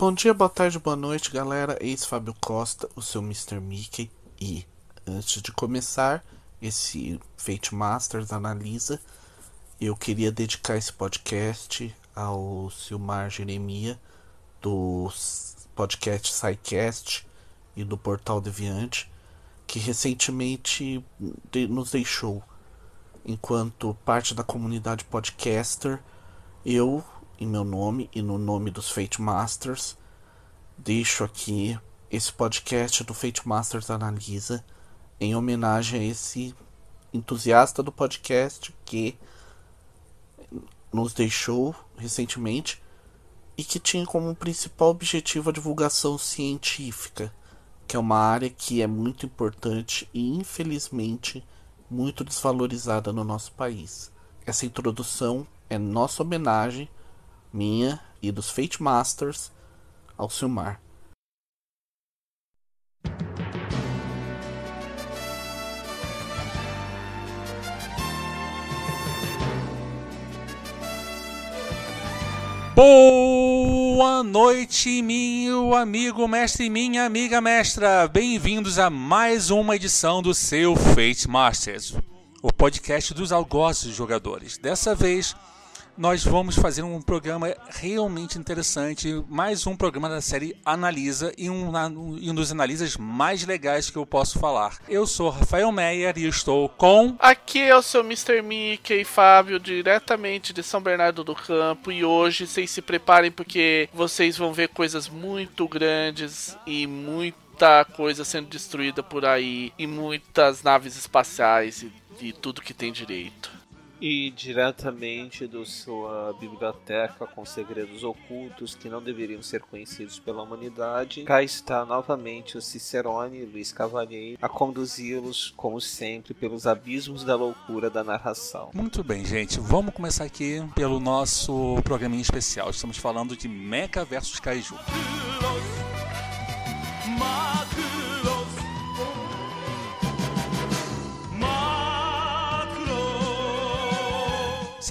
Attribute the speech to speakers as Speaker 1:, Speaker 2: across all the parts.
Speaker 1: Bom dia, boa tarde, boa noite, galera. Eis Fábio Costa, o seu Mr. Mickey. E antes de começar esse Fate Masters Analisa, eu queria dedicar esse podcast ao Silmar Jeremia, do podcast SciCast e do Portal Deviante, que recentemente nos deixou. Enquanto parte da comunidade podcaster, eu em meu nome e no nome dos Fate Masters, deixo aqui esse podcast do Fate Masters Analisa em homenagem a esse entusiasta do podcast que nos deixou recentemente e que tinha como principal objetivo a divulgação científica, que é uma área que é muito importante e infelizmente muito desvalorizada no nosso país. Essa introdução é nossa homenagem minha e dos Fate Masters ao Silmar.
Speaker 2: Boa noite, meu amigo mestre e minha amiga mestra. Bem-vindos a mais uma edição do seu Fate Masters, o podcast dos algozes jogadores. Dessa vez, nós vamos fazer um programa realmente interessante, mais um programa da série Analisa e um, um dos analisas mais legais que eu posso falar. Eu sou Rafael Meyer e estou com.
Speaker 3: Aqui é o seu Mr. Mickey Fábio, diretamente de São Bernardo do Campo, e hoje vocês se preparem porque vocês vão ver coisas muito grandes e muita coisa sendo destruída por aí, e muitas naves espaciais e, e tudo que tem direito.
Speaker 4: E diretamente da sua biblioteca com segredos ocultos que não deveriam ser conhecidos pela humanidade, cá está novamente o Cicerone Luiz Cavalheiro a conduzi-los, como sempre, pelos abismos da loucura da narração.
Speaker 2: Muito bem, gente, vamos começar aqui pelo nosso programinha especial. Estamos falando de Mecha versus Kaiju.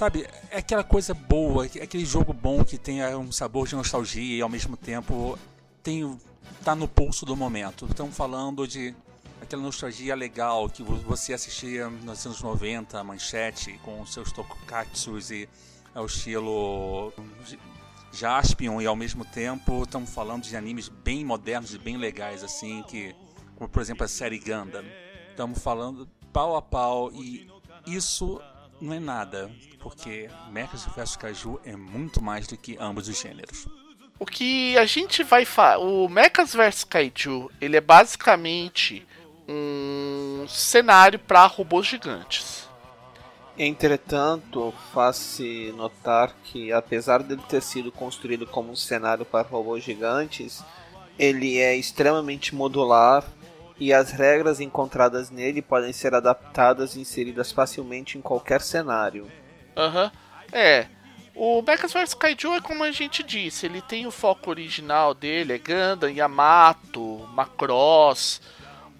Speaker 2: Sabe, é aquela coisa boa, é aquele jogo bom que tem é, um sabor de nostalgia e ao mesmo tempo tem tá no pulso do momento. Estamos falando de aquela nostalgia legal que você assistia nos anos 90, manchete, com seus tokatsus e ao estilo Jaspion e ao mesmo tempo estamos falando de animes bem modernos e bem legais assim, que como por exemplo a série Gundam. Estamos falando pau a pau e isso não é nada, porque Mechas vs Kaiju é muito mais do que ambos os gêneros.
Speaker 3: O que a gente vai falar, o Mechas vs Kaiju, ele é basicamente um cenário para robôs gigantes.
Speaker 4: Entretanto, faz-se notar que, apesar dele ter sido construído como um cenário para robôs gigantes, ele é extremamente modular e as regras encontradas nele podem ser adaptadas e inseridas facilmente em qualquer cenário.
Speaker 3: Aham. Uhum. É. O Mechas vs Kaiju é como a gente disse, ele tem o foco original dele, é Gundam, Yamato, Macross.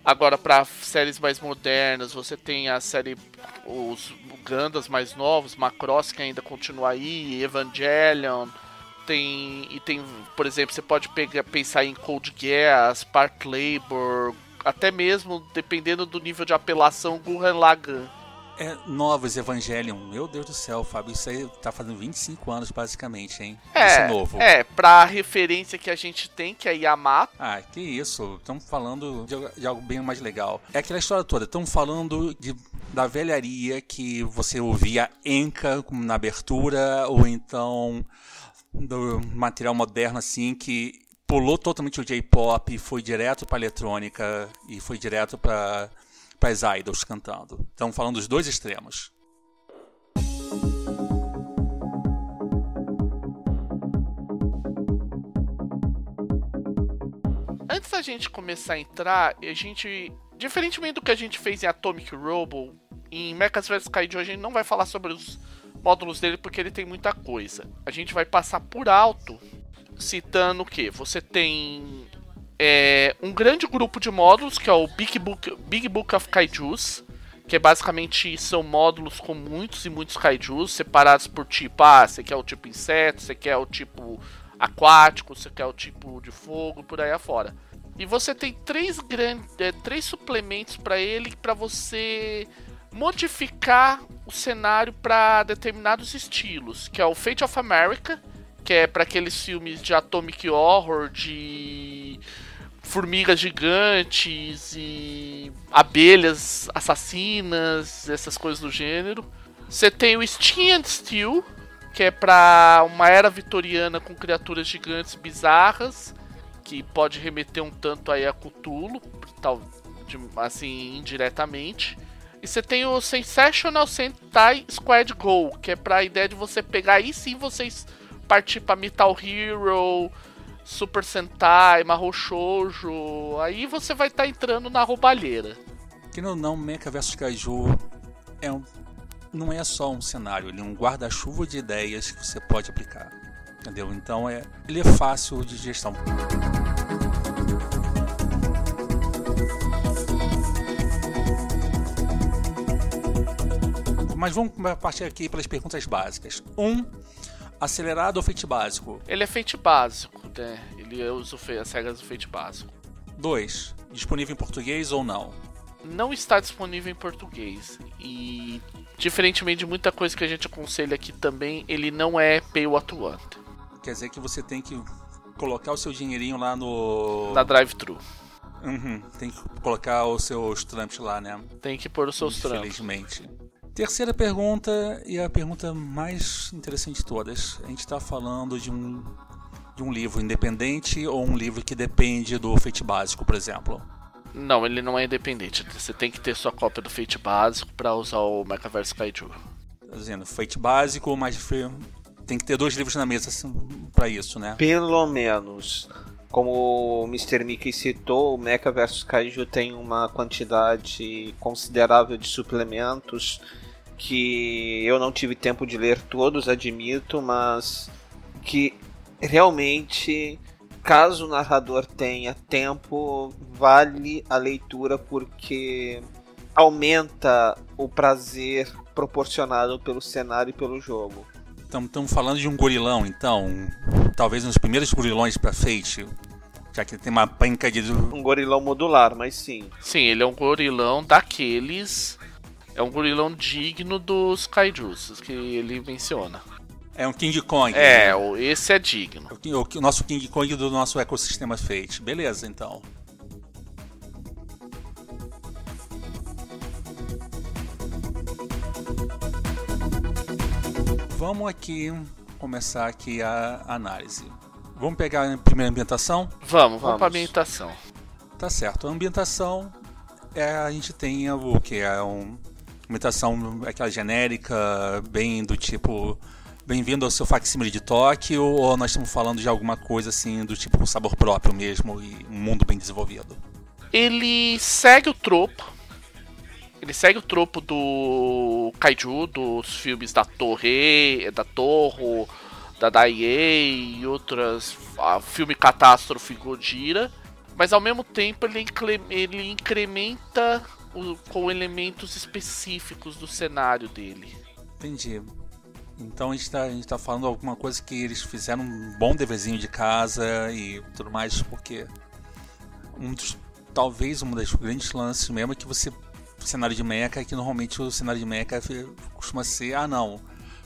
Speaker 3: Agora para séries mais modernas, você tem a série os Gundams mais novos, Macross que ainda continua aí, Evangelion, tem e tem, por exemplo, você pode pegar, pensar em Code Geass, Spark Labor, até mesmo, dependendo do nível de apelação, Gurren Lagann.
Speaker 2: É, novos Evangelion. Meu Deus do céu, Fábio, isso aí tá fazendo 25 anos basicamente, hein?
Speaker 3: É,
Speaker 2: isso novo.
Speaker 3: É, pra referência que a gente tem, que é Yamato.
Speaker 2: Ah, que isso. Estamos falando de, de, algo bem mais legal. É aquela história toda. Estamos falando de, da velharia que você ouvia Enka na abertura, ou então do material moderno assim que pulou totalmente o J-pop, foi direto para eletrônica e foi direto para as idols cantando. Estamos falando dos dois extremos.
Speaker 3: Antes da gente começar a entrar, a gente, diferentemente do que a gente fez em Atomic Robo, em Mechas vs Kaiju a gente não vai falar sobre os módulos dele porque ele tem muita coisa. A gente vai passar por alto citando o que? Você tem é, um grande grupo de módulos, que é o Big Book, Big Book of Kaijus, que é basicamente são módulos com muitos e muitos kaijus, separados por tipo, ah, você quer o tipo inseto, você quer o tipo aquático, você quer o tipo de fogo, por aí afora. E você tem três grandes, é, três suplementos para ele para você modificar o cenário para determinados estilos, que é o Fate of America, que é para aqueles filmes de atomic horror, de formigas gigantes e abelhas assassinas, essas coisas do gênero. Você tem o Steam and Steel, que é para uma era vitoriana com criaturas gigantes bizarras, que pode remeter um tanto aí a Cthulhu, tal, de, assim indiretamente. E você tem o Sensational Sentai Squad Go, que é para a ideia de você pegar aí sim vocês partir para Metal Hero, Super Sentai, Mahou Shoujo, aí você vai estar tá entrando na roubalheira.
Speaker 2: Que não, não, Mecha vs Kaiju é um, não é só um cenário, ele é um guarda-chuva de ideias que você pode aplicar. Entendeu? Então é, ele é fácil de gestão. Mas vamos partir aqui pelas perguntas básicas. Um, acelerado ou feito básico?
Speaker 3: Ele é feito básico, né? Ele usa as regras do feito básico.
Speaker 2: 2. Disponível em português ou não?
Speaker 3: Não está disponível em português. E, diferentemente de muita coisa que a gente aconselha aqui também, ele não é pay what want.
Speaker 2: Quer dizer que você tem que colocar o seu dinheirinho lá no.
Speaker 3: Na drive-thru.
Speaker 2: Uhum, tem que colocar os seus trumps lá, né?
Speaker 3: Tem que pôr os seus trumps.
Speaker 2: Infelizmente. Terceira pergunta, e a pergunta mais interessante de todas. A gente está falando de um, de um livro independente ou um livro que depende do feito básico, por exemplo?
Speaker 3: Não, ele não é independente. Você tem que ter sua cópia do feito básico para usar o Mechaverse Kaiju.
Speaker 2: Tá dizendo, feito básico, mas tem que ter dois livros na mesa assim, para isso, né?
Speaker 4: Pelo menos. Como o Mr. Mickey citou, o Mecha vs Kaiju tem uma quantidade considerável de suplementos que eu não tive tempo de ler todos, admito, mas que realmente, caso o narrador tenha tempo, vale a leitura porque aumenta o prazer proporcionado pelo cenário e pelo jogo.
Speaker 2: Estamos falando de um gorilão, então. Talvez um dos primeiros gorilões para Fate. Já que tem uma panca de.
Speaker 4: Um gorilão modular, mas sim.
Speaker 3: Sim, ele é um gorilão daqueles é um gorilão digno dos kaijus que ele menciona.
Speaker 2: É um King Kong.
Speaker 3: É, né? esse é digno.
Speaker 2: O, o, nosso King Kong do nosso ecossistema Fate. Beleza, então. Vamos aqui começar aqui a análise. Vamos pegar a primeira ambientação?
Speaker 3: Vamos, vamos, vamos para ambientação.
Speaker 2: Tá certo. A ambientação é a gente tem o que é um imitação aquela genérica, bem do tipo bem-vindo ao seu facsimile de Tóquio, ou nós estamos falando de alguma coisa assim do tipo um sabor próprio mesmo e um mundo bem desenvolvido?
Speaker 3: Ele segue o tropo. Ele segue o tropo do Kaiju, dos filmes da Torre, da Torre, da Daiei e outras. Filme Catástrofe Godira. Mas ao mesmo tempo ele, ele incrementa o, com elementos específicos do cenário dele.
Speaker 2: Entendi. Então a gente, tá, a gente tá falando alguma coisa que eles fizeram um bom deverzinho de casa e tudo mais, porque um dos, talvez um dos grandes lances mesmo é que você. O cenário de mecha é que normalmente o cenário de mecha costuma ser, ah não,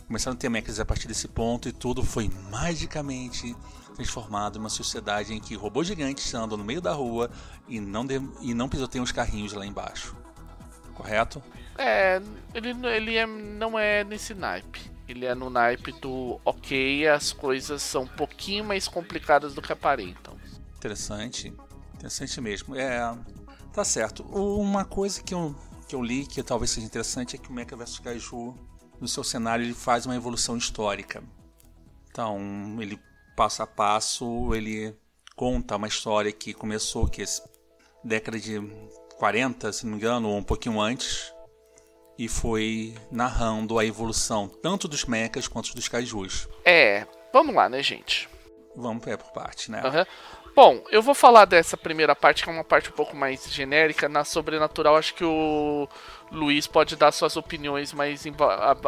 Speaker 2: começaram a ter mechas a partir desse ponto e tudo foi magicamente transformado em uma sociedade em que robôs gigantes andam no meio da rua e não, de, e não pisoteiam os carrinhos lá embaixo. Correto?
Speaker 3: É, ele, ele é, não é nesse naipe. Ele é no naipe do ok, as coisas são um pouquinho mais complicadas do que aparentam.
Speaker 2: Interessante. Interessante mesmo. É. Tá certo. Uma coisa que eu, que eu li que talvez seja interessante é que o Mecha vs Kaiju, no seu cenário, ele faz uma evolução histórica. Então, ele passo a passo, ele conta uma história que começou que década de 40, se não me engano, ou um pouquinho antes, e foi narrando a evolução tanto dos mechas quanto dos kaijus.
Speaker 3: É, vamos lá, né, gente?
Speaker 2: Vamos é por parte, né?
Speaker 3: Uhum. Bom, eu vou falar dessa primeira parte, que é uma parte um pouco mais genérica. Na sobrenatural, acho que o Luiz pode dar suas opiniões mais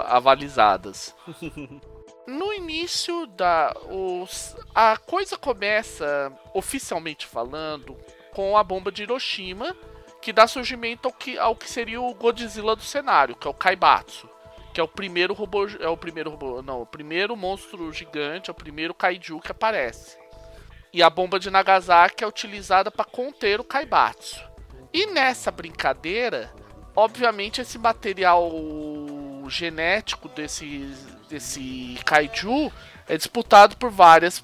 Speaker 3: avalizadas. no início da. Os, a coisa começa, oficialmente falando, com a bomba de Hiroshima, que dá surgimento ao que, ao que seria o Godzilla do cenário, que é o Kaibatsu. Que é o primeiro robô. É o primeiro robô. Não, o primeiro monstro gigante, é o primeiro kaiju que aparece. E a bomba de Nagasaki é utilizada para conter o Kaibatsu. E nessa brincadeira, obviamente esse material genético desse, desse kaiju é disputado por várias,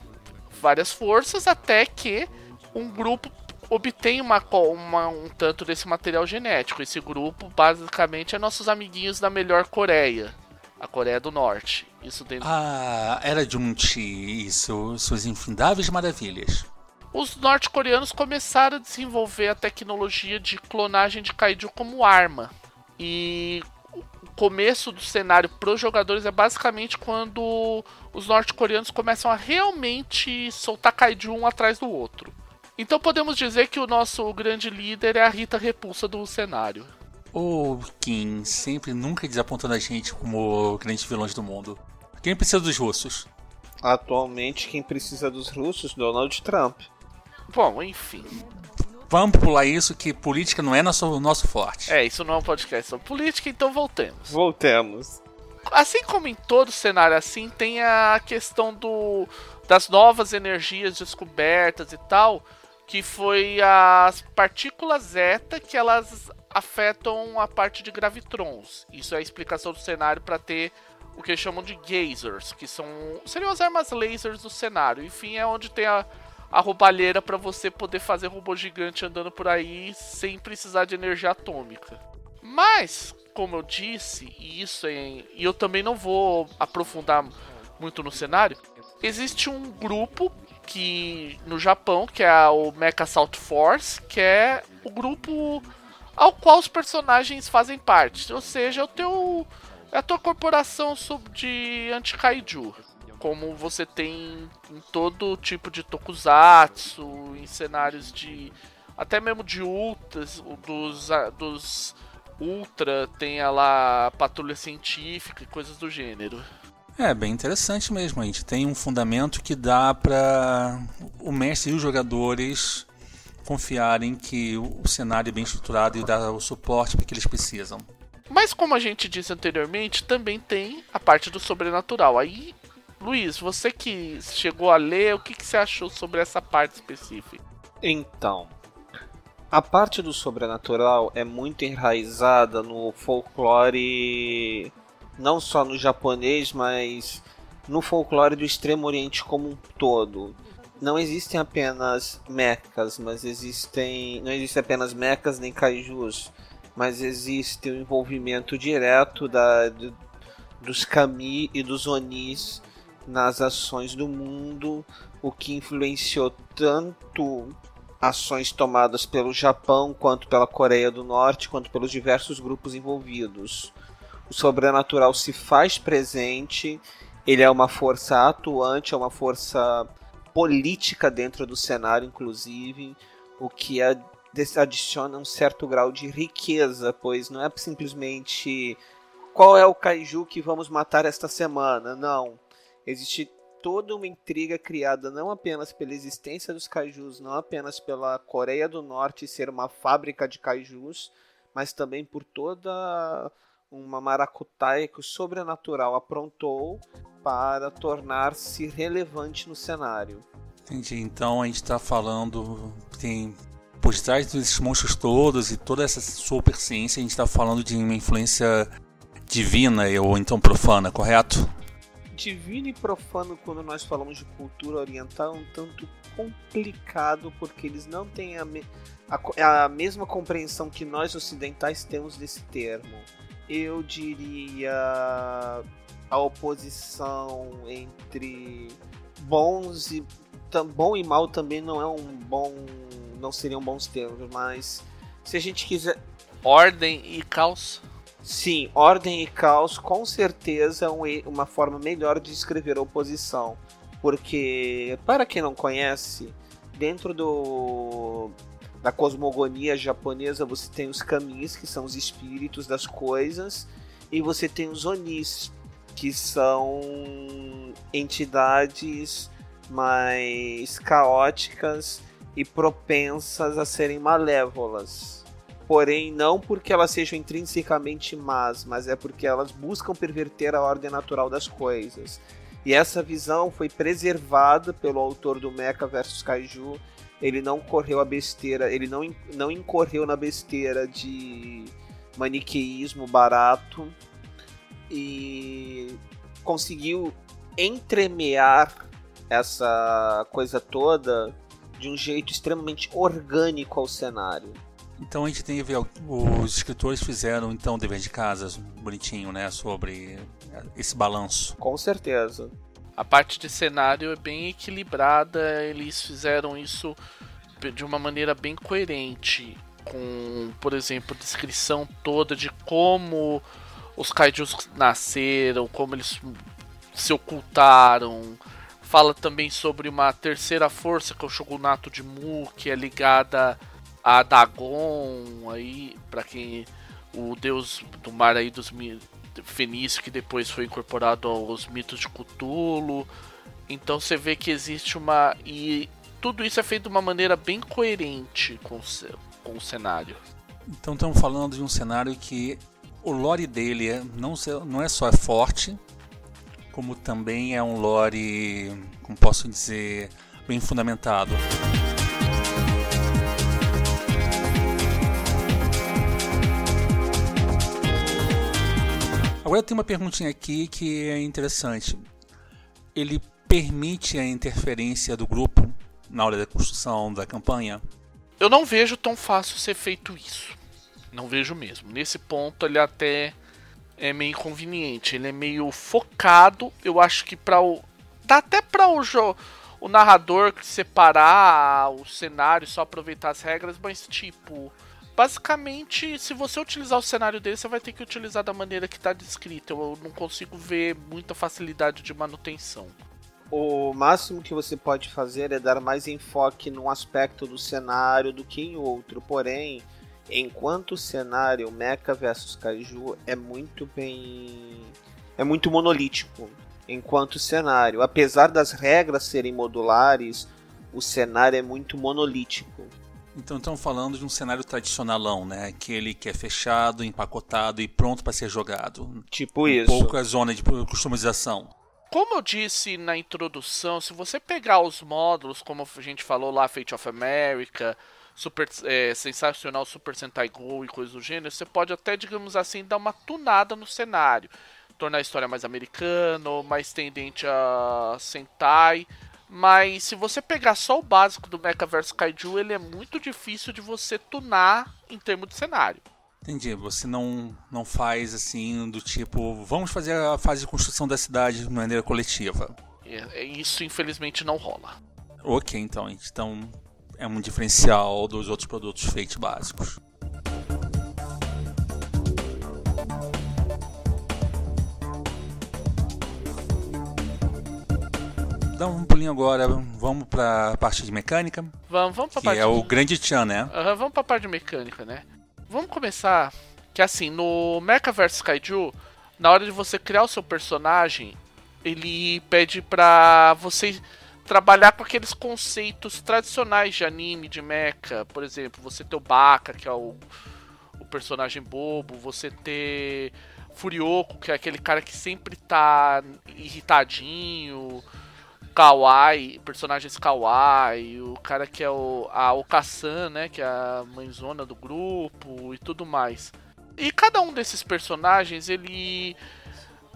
Speaker 3: várias forças até que um grupo obtém uma, uma, um tanto desse material genético. Esse grupo basicamente é nossos amiguinhos da melhor Coreia, a Coreia do Norte. Isso dentro...
Speaker 2: Ah, era Junti, isso, suas infindáveis maravilhas.
Speaker 3: Os norte-coreanos começaram a desenvolver a tecnologia de clonagem de kaiju como arma. E começo do cenário para os jogadores é basicamente quando os norte-coreanos começam a realmente soltar kaiju um atrás do outro. Então podemos dizer que o nosso grande líder é a Rita Repulsa do cenário.
Speaker 2: O Kim sempre nunca desapontando a gente como grandes vilões do mundo. Quem precisa dos russos?
Speaker 4: Atualmente, quem precisa dos russos? Donald Trump.
Speaker 3: Bom, enfim.
Speaker 2: Vamos pular isso, que política não é nosso, nosso forte.
Speaker 3: É, isso não é um podcast sobre política, então voltemos.
Speaker 4: Voltemos.
Speaker 3: Assim como em todo cenário assim, tem a questão do, das novas energias descobertas e tal, que foi as partículas zeta que elas afetam a parte de gravitrons. Isso é a explicação do cenário para ter o que chamam de gazers, que são seriam as armas lasers do cenário. Enfim, é onde tem a a roubalheira para você poder fazer robô gigante andando por aí sem precisar de energia atômica. Mas, como eu disse, e isso é, e eu também não vou aprofundar muito no cenário, existe um grupo que no Japão, que é o Mecha Assault Force, que é o grupo ao qual os personagens fazem parte, ou seja, o teu é a tua corporação de anti-kaiju como você tem em todo tipo de tokusatsu, em cenários de até mesmo de ultras, dos dos ultra tem lá patrulha científica e coisas do gênero.
Speaker 2: É bem interessante mesmo. A gente tem um fundamento que dá para o mestre e os jogadores confiarem que o cenário é bem estruturado e dá o suporte que eles precisam.
Speaker 3: Mas como a gente disse anteriormente, também tem a parte do sobrenatural. Aí Luiz, você que chegou a ler, o que, que você achou sobre essa parte específica?
Speaker 4: Então, a parte do sobrenatural é muito enraizada no folclore, não só no japonês, mas no folclore do Extremo Oriente como um todo. Não existem apenas mechas, mas existem. Não existem apenas mechas nem kaijus, mas existe o envolvimento direto da, do, dos kami e dos onis nas ações do mundo, o que influenciou tanto ações tomadas pelo Japão, quanto pela Coreia do Norte, quanto pelos diversos grupos envolvidos. O sobrenatural se faz presente, ele é uma força atuante, é uma força política dentro do cenário, inclusive, o que adiciona um certo grau de riqueza, pois não é simplesmente qual é o kaiju que vamos matar esta semana, não existe toda uma intriga criada não apenas pela existência dos kaijus, não apenas pela Coreia do Norte ser uma fábrica de kaijus, mas também por toda uma maracutaia que o sobrenatural aprontou para tornar-se relevante no cenário.
Speaker 2: Entendi. Então a gente está falando tem por trás desses monstros todos e toda essa superciência a gente está falando de uma influência divina ou então profana, correto?
Speaker 4: divino e profano quando nós falamos de cultura oriental é um tanto complicado porque eles não têm a, me a, a mesma compreensão que nós ocidentais temos desse termo. Eu diria a oposição entre bons e bom e mal também não é um bom não seriam bons termos, mas se a gente quiser
Speaker 3: ordem e caos
Speaker 4: Sim, ordem e caos com certeza é uma forma melhor de descrever a oposição. Porque, para quem não conhece, dentro do da cosmogonia japonesa você tem os kamis, que são os espíritos das coisas, e você tem os onis. que são entidades mais caóticas e propensas a serem malévolas. Porém, não porque elas sejam intrinsecamente más, mas é porque elas buscam perverter a ordem natural das coisas. E essa visão foi preservada pelo autor do Mecha vs Kaiju. Ele não correu a besteira, ele não, não incorreu na besteira de maniqueísmo barato e conseguiu entremear essa coisa toda de um jeito extremamente orgânico ao cenário.
Speaker 2: Então a gente tem a ver, os escritores fizeram então dever de casa bonitinho, né, sobre esse balanço.
Speaker 4: Com certeza.
Speaker 3: A parte de cenário é bem equilibrada, eles fizeram isso de uma maneira bem coerente, com, por exemplo, descrição toda de como os kaijus nasceram, como eles se ocultaram. Fala também sobre uma terceira força que é o Shogunato de Mu, que é ligada a Dagon, aí para quem o deus do mar aí dos fenício que depois foi incorporado aos mitos de Cthulhu. Então você vê que existe uma e tudo isso é feito de uma maneira bem coerente com o, com o cenário.
Speaker 2: Então estamos falando de um cenário que o lore dele é, não, não é só é forte, como também é um lore, como posso dizer, bem fundamentado. Agora tem uma perguntinha aqui que é interessante. Ele permite a interferência do grupo na hora da construção da campanha?
Speaker 3: Eu não vejo tão fácil ser feito isso. Não vejo mesmo. Nesse ponto ele até é meio inconveniente. Ele é meio focado. Eu acho que para o dá até para o jogo o narrador separar o cenário, só aproveitar as regras, mas tipo, basicamente, se você utilizar o cenário dele, você vai ter que utilizar da maneira que está descrito. Eu não consigo ver muita facilidade de manutenção.
Speaker 4: O máximo que você pode fazer é dar mais enfoque num aspecto do cenário do que em outro. Porém, enquanto o cenário Mecha vs Kaiju é muito bem. é muito monolítico. Enquanto cenário, apesar das regras serem modulares, o cenário é muito monolítico.
Speaker 2: Então estamos falando de um cenário tradicionalão, né? Aquele que é fechado, empacotado e pronto para ser jogado.
Speaker 4: Tipo isso.
Speaker 2: Pouca zona de customização.
Speaker 3: Como eu disse na introdução, se você pegar os módulos, como a gente falou lá, Fate of America, Super, é, Sensacional Super Sentai Go e coisas do gênero, você pode até, digamos assim, dar uma tunada no cenário. Tornar a história mais americana, mais tendente a Sentai mas se você pegar só o básico do Mechaverse Kaiju, ele é muito difícil de você tunar em termos de cenário.
Speaker 2: Entendi. Você não, não faz assim do tipo, vamos fazer a fase de construção da cidade de maneira coletiva.
Speaker 3: É, é isso infelizmente não rola.
Speaker 2: Ok, então. Então é um diferencial dos outros produtos feitos básicos. dar um pulinho agora, vamos para a parte de mecânica.
Speaker 3: Vamos, vamos pra
Speaker 2: que parte é o grande tchan, né?
Speaker 3: Uhum, vamos para a parte de mecânica, né? Vamos começar que assim, no Mecha vs Kaiju, na hora de você criar o seu personagem, ele pede pra você trabalhar com aqueles conceitos tradicionais de anime, de mecha. Por exemplo, você ter o Baka, que é o, o personagem bobo, você ter Furioco, que é aquele cara que sempre tá irritadinho, kawaii, personagens kawaii, o cara que é o a Okasan, né, que é a mãezona do grupo e tudo mais. E cada um desses personagens, ele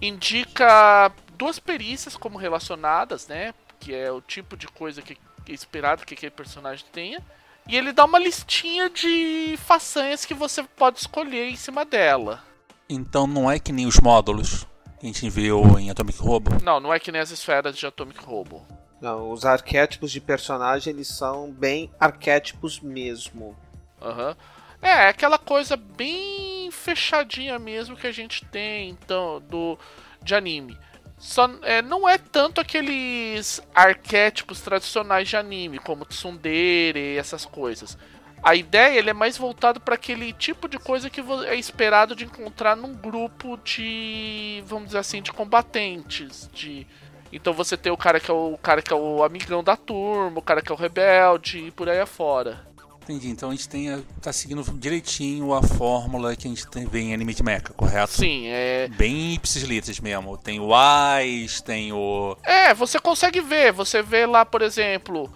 Speaker 3: indica duas perícias como relacionadas, né, que é o tipo de coisa que é esperado que aquele personagem tenha. E ele dá uma listinha de façanhas que você pode escolher em cima dela.
Speaker 2: Então não é que nem os módulos que a gente viu em Atomic Robo?
Speaker 3: Não, não é que nem as esferas de Atomic Robo.
Speaker 4: Não, os arquétipos de personagem eles são bem arquétipos mesmo.
Speaker 3: Aham. Uhum. É, aquela coisa bem fechadinha mesmo que a gente tem então do de anime. Só é, não é tanto aqueles arquétipos tradicionais de anime, como tsundere e essas coisas. A ideia ele é mais voltado para aquele tipo de coisa que é esperado de encontrar num grupo de, vamos dizer assim, de combatentes, de então você tem o cara que é o, o cara que é o amigão da turma, o cara que é o rebelde e por aí afora.
Speaker 2: Entendi. Então a gente tem, tá seguindo direitinho a fórmula que a gente tem, vê em Anime de Mecha, correto?
Speaker 3: Sim, é.
Speaker 2: Bem ipsis mesmo. Tem o Ais, tem o.
Speaker 3: É, você consegue ver. Você vê lá, por exemplo,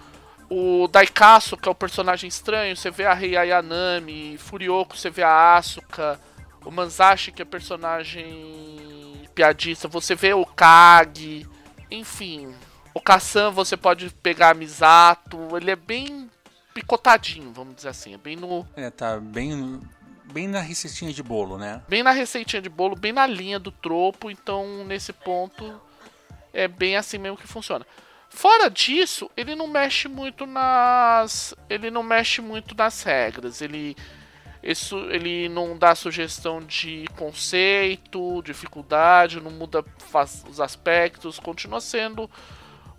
Speaker 3: o Daikasu, que é o personagem estranho. Você vê a Rei Ayanami, Furioco, você vê a Asuka. O Manzashi, que é personagem piadista. Você vê o Kage. Enfim. O Kassan você pode pegar a Misato. Ele é bem picotadinho, vamos dizer assim. É bem no.
Speaker 2: É, tá bem. Bem na receitinha de bolo, né?
Speaker 3: Bem na receitinha de bolo, bem na linha do tropo, então nesse ponto é bem assim mesmo que funciona. Fora disso, ele não mexe muito nas. Ele não mexe muito nas regras. Ele. Isso, ele não dá sugestão de conceito, dificuldade, não muda os aspectos, continua sendo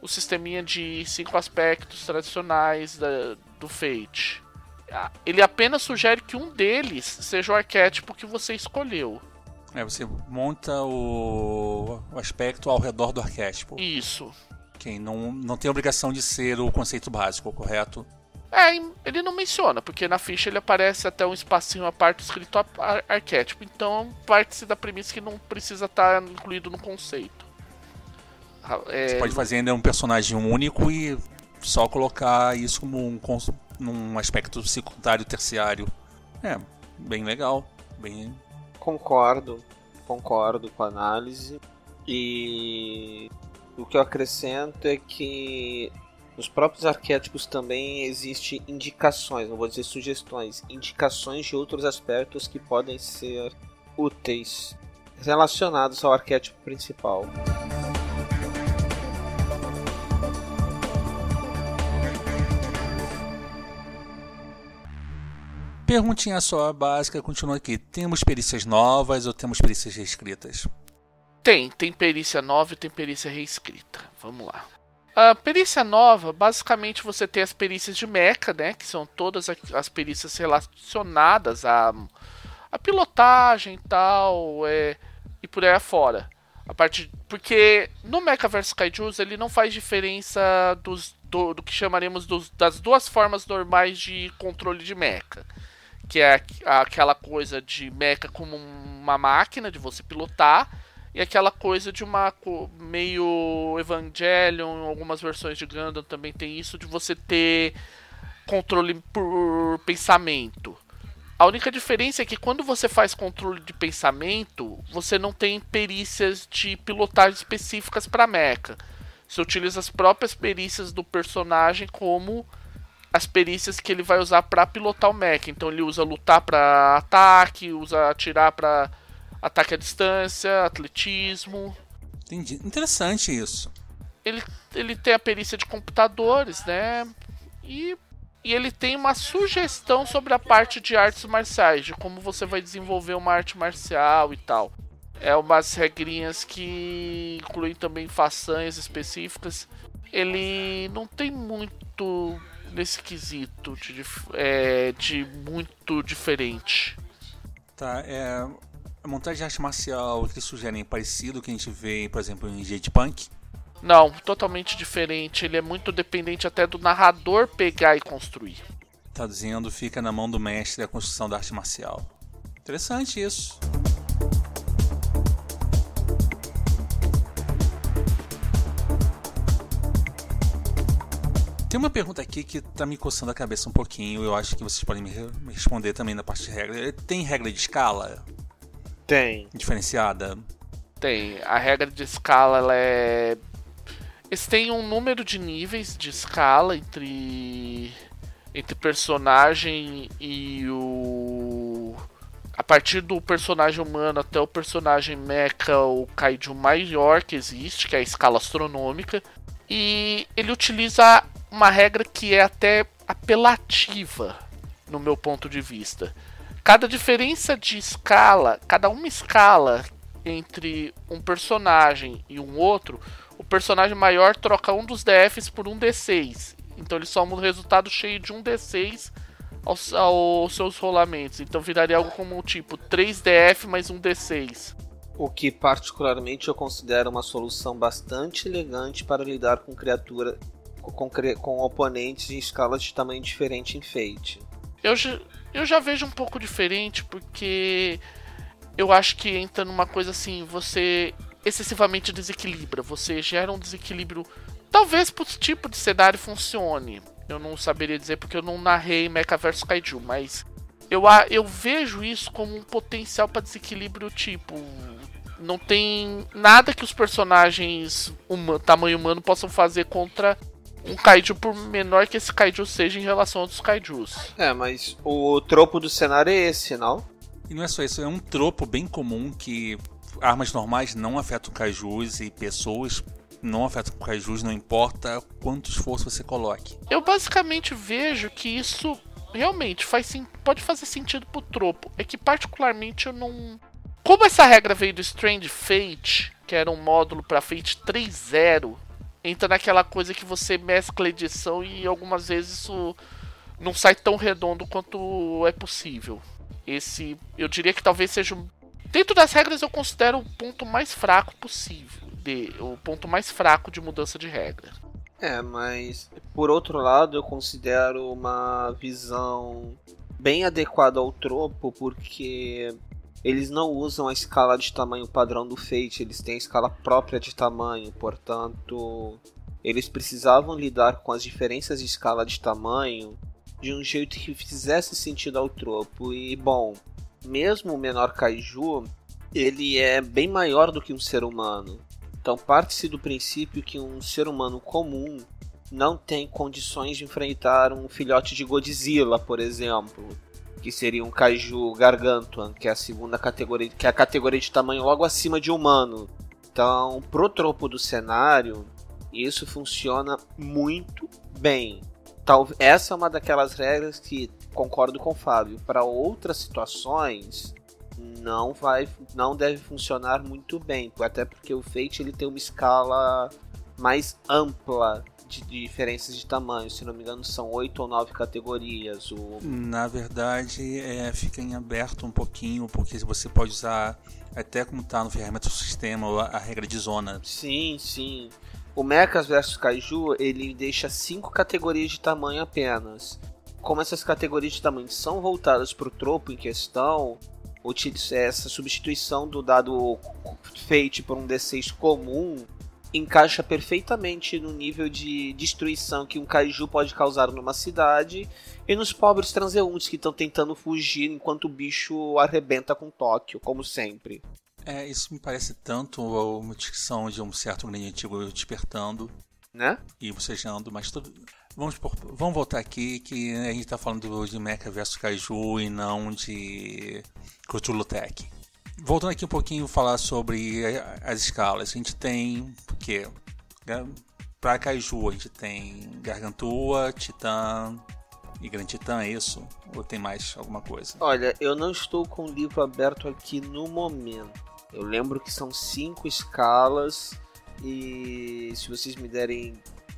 Speaker 3: o sisteminha de cinco aspectos tradicionais da, do Fate. Ele apenas sugere que um deles seja o arquétipo que você escolheu.
Speaker 2: É, você monta o, o aspecto ao redor do arquétipo.
Speaker 3: Isso.
Speaker 2: Quem não, não tem obrigação de ser o conceito básico, correto?
Speaker 3: É, ele não menciona, porque na ficha ele aparece até um espacinho à parte escrito ar arquétipo. Então parte-se da premissa que não precisa estar incluído no conceito.
Speaker 2: É, Você pode fazer ainda um personagem único e só colocar isso como um, num aspecto secundário, terciário. É, bem legal. Bem...
Speaker 4: Concordo, concordo com a análise. E o que eu acrescento é que nos próprios arquétipos também existem indicações, não vou dizer sugestões, indicações de outros aspectos que podem ser úteis relacionados ao arquétipo principal.
Speaker 2: Perguntinha só básica, continua aqui. Temos perícias novas ou temos perícias reescritas?
Speaker 3: Tem, tem perícia nova e tem perícia reescrita. Vamos lá. A perícia nova, basicamente você tem as perícias de mecha, né? Que são todas as perícias relacionadas à, à pilotagem e tal, é, e por aí afora. A parte, porque no Mecha vs Kaijus ele não faz diferença dos, do, do que chamaremos dos, das duas formas normais de controle de mecha que é aquela coisa de mecha como uma máquina de você pilotar e aquela coisa de uma meio Evangelion, algumas versões de Gundam também tem isso de você ter controle por pensamento. A única diferença é que quando você faz controle de pensamento, você não tem perícias de pilotagem específicas para mecha. Você utiliza as próprias perícias do personagem como as perícias que ele vai usar para pilotar o mech. Então ele usa lutar para ataque, usa atirar para ataque à distância, atletismo.
Speaker 2: Entendi. Interessante isso.
Speaker 3: Ele, ele tem a perícia de computadores, né? E, e ele tem uma sugestão sobre a parte de artes marciais, de como você vai desenvolver uma arte marcial e tal. É umas regrinhas que incluem também façanhas específicas. Ele não tem muito nesse quesito de, é, de muito diferente.
Speaker 2: Tá, é. A montagem de arte marcial que sugerem é parecido que a gente vê, por exemplo, em Jade Punk?
Speaker 3: Não, totalmente diferente. Ele é muito dependente até do narrador pegar e construir.
Speaker 2: Traduzindo, fica na mão do mestre a construção da arte marcial. Interessante isso. Tem uma pergunta aqui que tá me coçando a cabeça um pouquinho. Eu acho que vocês podem me responder também na parte de regra. Tem regra de escala?
Speaker 4: Tem.
Speaker 2: Diferenciada?
Speaker 3: Tem. A regra de escala ela é. Eles têm um número de níveis de escala entre. Entre personagem e o. A partir do personagem humano até o personagem mecha, o kaiju maior que existe, que é a escala astronômica. E ele utiliza uma regra que é até apelativa no meu ponto de vista. Cada diferença de escala, cada uma escala entre um personagem e um outro, o personagem maior troca um dos DFs por um D6. Então ele soma um resultado cheio de um D6 aos, aos seus rolamentos. Então viraria algo como tipo 3DF mais um D6.
Speaker 4: O que particularmente eu considero uma solução bastante elegante para lidar com criatura com, com oponentes em escalas de tamanho diferente em Fate.
Speaker 3: Eu eu já vejo um pouco diferente porque eu acho que entra numa coisa assim, você excessivamente desequilibra, você gera um desequilíbrio. Talvez pro tipo de cenário funcione. Eu não saberia dizer porque eu não narrei Mecha vs Kaiju, mas eu, eu vejo isso como um potencial para desequilíbrio tipo. Não tem nada que os personagens huma, tamanho humano possam fazer contra um kaiju por menor que esse kaiju seja em relação a outros kaijus.
Speaker 4: É, mas o tropo do cenário é esse, não?
Speaker 2: E não é só isso, é um tropo bem comum que armas normais não afetam kaijus e pessoas não afetam kaijus, não importa quanto esforço você coloque.
Speaker 3: Eu basicamente vejo que isso realmente faz pode fazer sentido pro tropo. É que particularmente eu não. Como essa regra veio do Strange Fate, que era um módulo para Fate 3.0, entra naquela coisa que você mescla edição e algumas vezes isso não sai tão redondo quanto é possível. Esse, eu diria que talvez seja dentro das regras eu considero o ponto mais fraco possível, de, o ponto mais fraco de mudança de regra.
Speaker 4: É, mas por outro lado eu considero uma visão bem adequada ao tropo porque eles não usam a escala de tamanho padrão do Fate, eles têm a escala própria de tamanho, portanto, eles precisavam lidar com as diferenças de escala de tamanho de um jeito que fizesse sentido ao tropo. E bom, mesmo o menor kaiju, ele é bem maior do que um ser humano. Então parte-se do princípio que um ser humano comum não tem condições de enfrentar um filhote de Godzilla, por exemplo que seria um kaiju gargantuan, que é a segunda categoria, que é a categoria de tamanho logo acima de humano. Então, pro tropo do cenário, isso funciona muito bem. Tal, essa é uma daquelas regras que concordo com o Fábio. Para outras situações, não vai, não deve funcionar muito bem, até porque o Fate ele tem uma escala mais ampla de diferenças de tamanho. Se não me engano, são oito ou nove categorias. O...
Speaker 2: Na verdade, é, fica em aberto um pouquinho, porque você pode usar, até como está no ferramenta do sistema, a, a regra de zona.
Speaker 4: Sim, sim. O Mechas vs Kaiju, ele deixa cinco categorias de tamanho apenas. Como essas categorias de tamanho são voltadas para o tropo em questão, essa substituição do dado Fate por um D6 comum encaixa perfeitamente no nível de destruição que um kaiju pode causar numa cidade e nos pobres transeuntes que estão tentando fugir enquanto o bicho arrebenta com Tóquio, como sempre.
Speaker 2: É, isso me parece tanto uma ficção de um certo grande antigo despertando.
Speaker 4: Né?
Speaker 2: E bocejando, mas tudo. Vamos, por... Vamos voltar aqui que a gente está falando de Mecha versus Kaiju e não de Cthulhu Tech. Voltando aqui um pouquinho falar sobre as escalas. A gente tem o quê? Para Kaiju a gente tem Gargantua, Titã e Grande Titã, é isso? Ou tem mais alguma coisa?
Speaker 4: Olha, eu não estou com o livro aberto aqui no momento. Eu lembro que são cinco escalas e se vocês me derem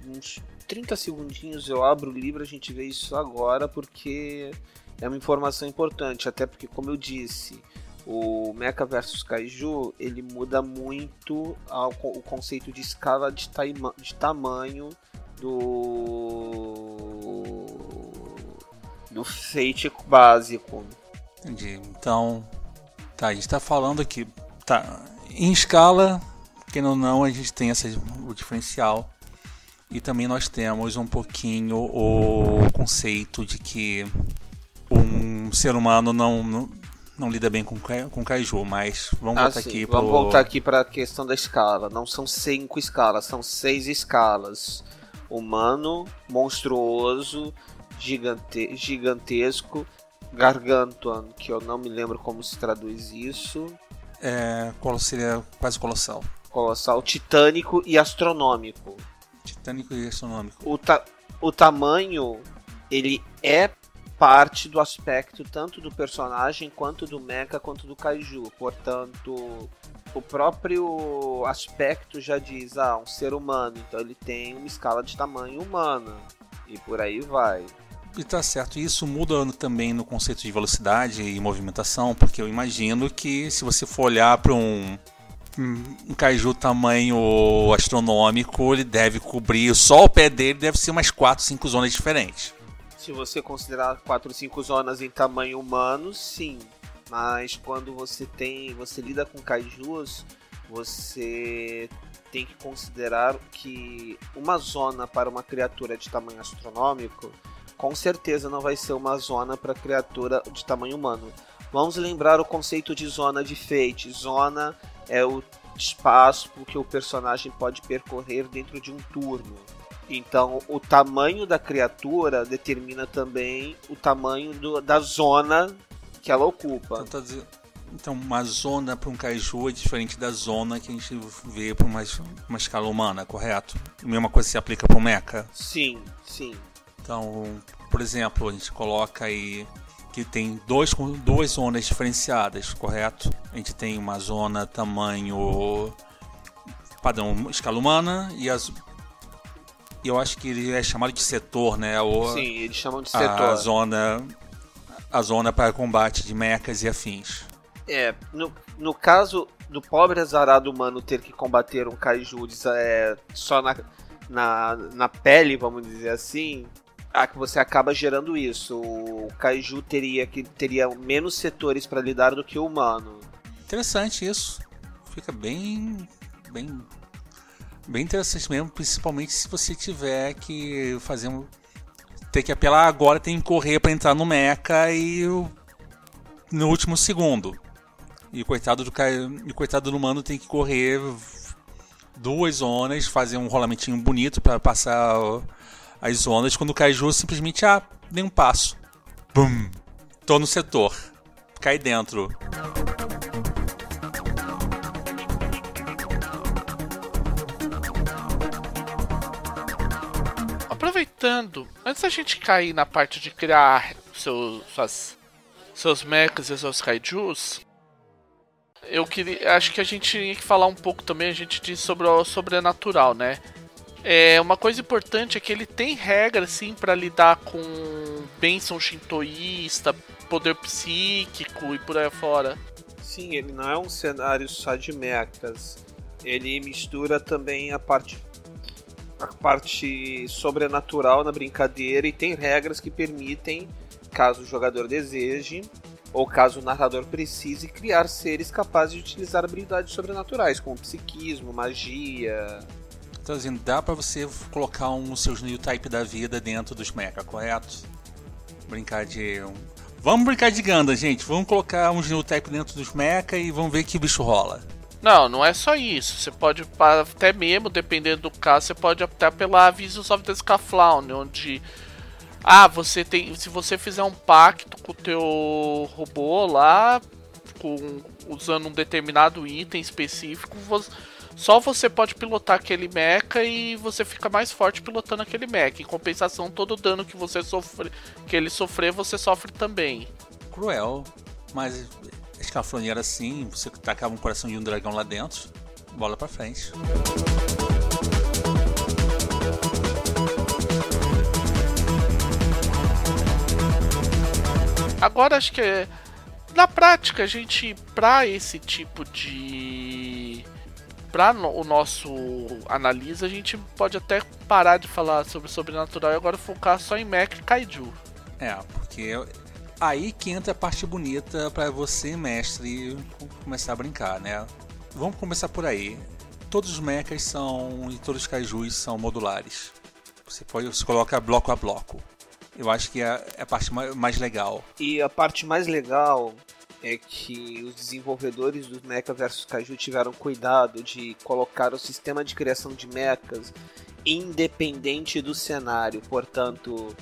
Speaker 4: uns 30 segundinhos eu abro o livro, a gente vê isso agora porque é uma informação importante, até porque como eu disse, o Mecha versus Kaiju ele muda muito ao, o conceito de escala de, taima, de tamanho do do Fate básico.
Speaker 2: Entendi. Então, tá, a gente tá falando aqui, tá, em escala, que ou não, a gente tem essa, o diferencial. E também nós temos um pouquinho o conceito de que um ser humano não, não não lida bem com, com Kaiju, mas vamos ah, voltar sim. aqui
Speaker 4: Vamos voltar aqui para a questão da escala. Não são cinco escalas, são seis escalas. Humano, monstruoso, gigante, gigantesco, gargantuan, que eu não me lembro como se traduz isso.
Speaker 2: É, qual seria quase colossal.
Speaker 4: Colossal, titânico e astronômico.
Speaker 2: Titânico e astronômico.
Speaker 4: O, ta o tamanho, ele é parte do aspecto tanto do personagem quanto do mecha quanto do kaiju. Portanto, o próprio aspecto já diz, ah, um ser humano, então ele tem uma escala de tamanho humana e por aí vai.
Speaker 2: E tá certo. Isso muda também no conceito de velocidade e movimentação, porque eu imagino que se você for olhar para um um tamanho astronômico, ele deve cobrir só o pé dele deve ser umas 4, 5 zonas diferentes.
Speaker 4: Se você considerar 4, 5 zonas em tamanho humano, sim. Mas quando você tem, você lida com kaijus, você tem que considerar que uma zona para uma criatura de tamanho astronômico, com certeza não vai ser uma zona para criatura de tamanho humano. Vamos lembrar o conceito de zona de Fate. Zona é o espaço que o personagem pode percorrer dentro de um turno. Então, o tamanho da criatura determina também o tamanho do, da zona que ela ocupa.
Speaker 2: Então, tá dizendo, então uma zona para um kaiju é diferente da zona que a gente vê para uma, uma escala humana, correto? A mesma coisa se aplica para o mecha?
Speaker 4: Sim, sim.
Speaker 2: Então, por exemplo, a gente coloca aí que tem dois, duas zonas diferenciadas, correto? A gente tem uma zona tamanho padrão escala humana e as eu acho que ele é chamado de setor, né?
Speaker 4: O, Sim, eles chamam de setor.
Speaker 2: A zona a zona para combate de mechas e afins.
Speaker 4: É, no, no caso do pobre azarado humano ter que combater um kaiju é, só na, na, na pele, vamos dizer assim, ah, que você acaba gerando isso. O Kaiju teria que teria menos setores para lidar do que o humano.
Speaker 2: Interessante isso. Fica bem bem bem interessante mesmo, principalmente se você tiver que fazer um ter que apelar agora, tem que correr para entrar no mecha e no último segundo. E coitado do e coitado do humano tem que correr duas zonas, fazer um rolamentinho bonito para passar as ondas quando o Kaiju simplesmente ah, dei um passo. Bum! Tô no setor. Cai dentro.
Speaker 3: Aproveitando, antes da gente cair na parte de criar seus, suas, seus mechas e seus kaijus, eu queria, acho que a gente tinha que falar um pouco também, a gente disse sobre o sobrenatural, né? É, uma coisa importante é que ele tem regras sim para lidar com bênção shintoísta, poder psíquico e por aí fora.
Speaker 4: Sim, ele não é um cenário só de mechas. Ele mistura também a parte parte sobrenatural na brincadeira e tem regras que permitem, caso o jogador deseje, ou caso o narrador precise, criar seres capazes de utilizar habilidades sobrenaturais, como psiquismo, magia,
Speaker 2: então, assim, dá para você colocar um seus new type da vida dentro dos mecha, correto? Brincar de. Vamos brincar de Ganda, gente. Vamos colocar uns new type dentro dos mecha e vamos ver que bicho rola.
Speaker 3: Não, não é só isso. Você pode, até mesmo, dependendo do caso, você pode optar pela Visions of the Scaflown, onde. Ah, você tem. Se você fizer um pacto com o teu robô lá, com, usando um determinado item específico, você só você pode pilotar aquele mecha e você fica mais forte pilotando aquele mecha. Em compensação, todo o dano que você sofre, que ele sofrer, você sofre também.
Speaker 2: Cruel, mas escaflone era assim, você tacava um coração de um dragão lá dentro, bola pra frente.
Speaker 3: Agora acho que na prática a gente para esse tipo de para o nosso analisa, a gente pode até parar de falar sobre sobrenatural e agora focar só em Mech e Kaiju.
Speaker 2: É, porque aí que entra a parte bonita para você, mestre, começar a brincar, né? Vamos começar por aí. Todos os mechas são e todos os kaijus são modulares. Você pode você coloca bloco a bloco. Eu acho que é, é a parte mais legal.
Speaker 4: E a parte mais legal é que os desenvolvedores do Mecha vs Kaiju tiveram cuidado de colocar o sistema de criação de mechas independente do cenário. Portanto,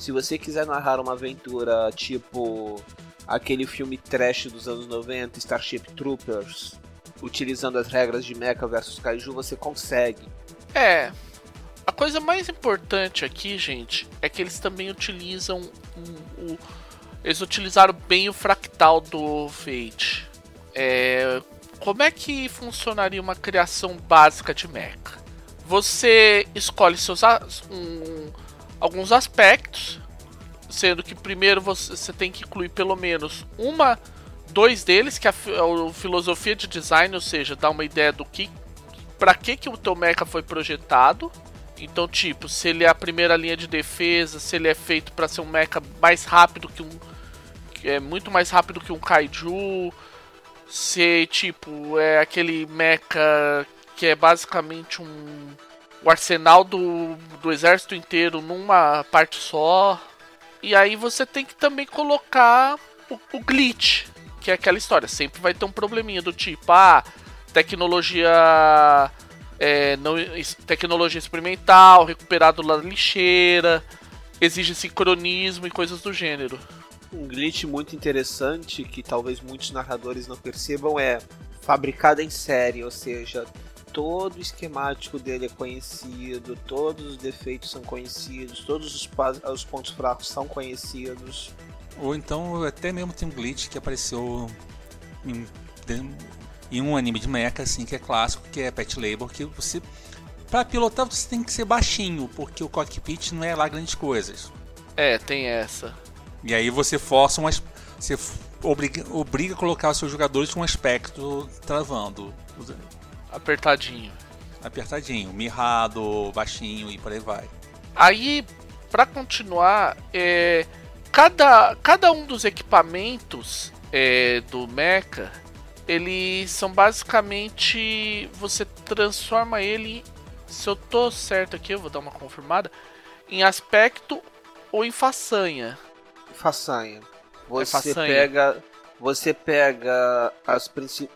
Speaker 4: se você quiser narrar uma aventura tipo aquele filme trash dos anos 90, Starship Troopers, utilizando as regras de Mecha vs Kaiju, você consegue.
Speaker 3: É. A coisa mais importante aqui, gente, é que eles também utilizam o eles utilizaram bem o fractal do Fate. É, como é que funcionaria uma criação básica de mecha? Você escolhe seus um, alguns aspectos. sendo que primeiro você, você tem que incluir pelo menos uma, dois deles, que é a, a filosofia de design, ou seja, dá uma ideia do que, para que que o teu mecha foi projetado. Então, tipo, se ele é a primeira linha de defesa, se ele é feito para ser um mecha mais rápido que um é muito mais rápido que um kaiju, se tipo é aquele mecha que é basicamente um o arsenal do, do exército inteiro numa parte só. E aí você tem que também colocar o, o glitch, que é aquela história. Sempre vai ter um probleminha do tipo, ah, tecnologia. É, não, tecnologia experimental, recuperado da lixeira, exige sincronismo e coisas do gênero.
Speaker 4: Um glitch muito interessante que talvez muitos narradores não percebam é fabricado em série, ou seja, todo o esquemático dele é conhecido, todos os defeitos são conhecidos, todos os, os pontos fracos são conhecidos.
Speaker 2: Ou então até mesmo tem um glitch que apareceu em, em um anime de mecha assim que é clássico, que é Pet Labor, que você para pilotar você tem que ser baixinho, porque o cockpit não é lá grandes coisas.
Speaker 3: É, tem essa.
Speaker 2: E aí você força umas você obriga, obriga a colocar os seus jogadores com um aspecto travando.
Speaker 3: Apertadinho.
Speaker 2: Apertadinho, mirrado, baixinho e por aí vai.
Speaker 3: Aí, para continuar, é, cada, cada um dos equipamentos é, do Mecha, eles são basicamente. Você transforma ele. Se eu tô certo aqui, eu vou dar uma confirmada. Em aspecto ou em façanha.
Speaker 4: Façanha. Você é façanha. pega. Você pega as princi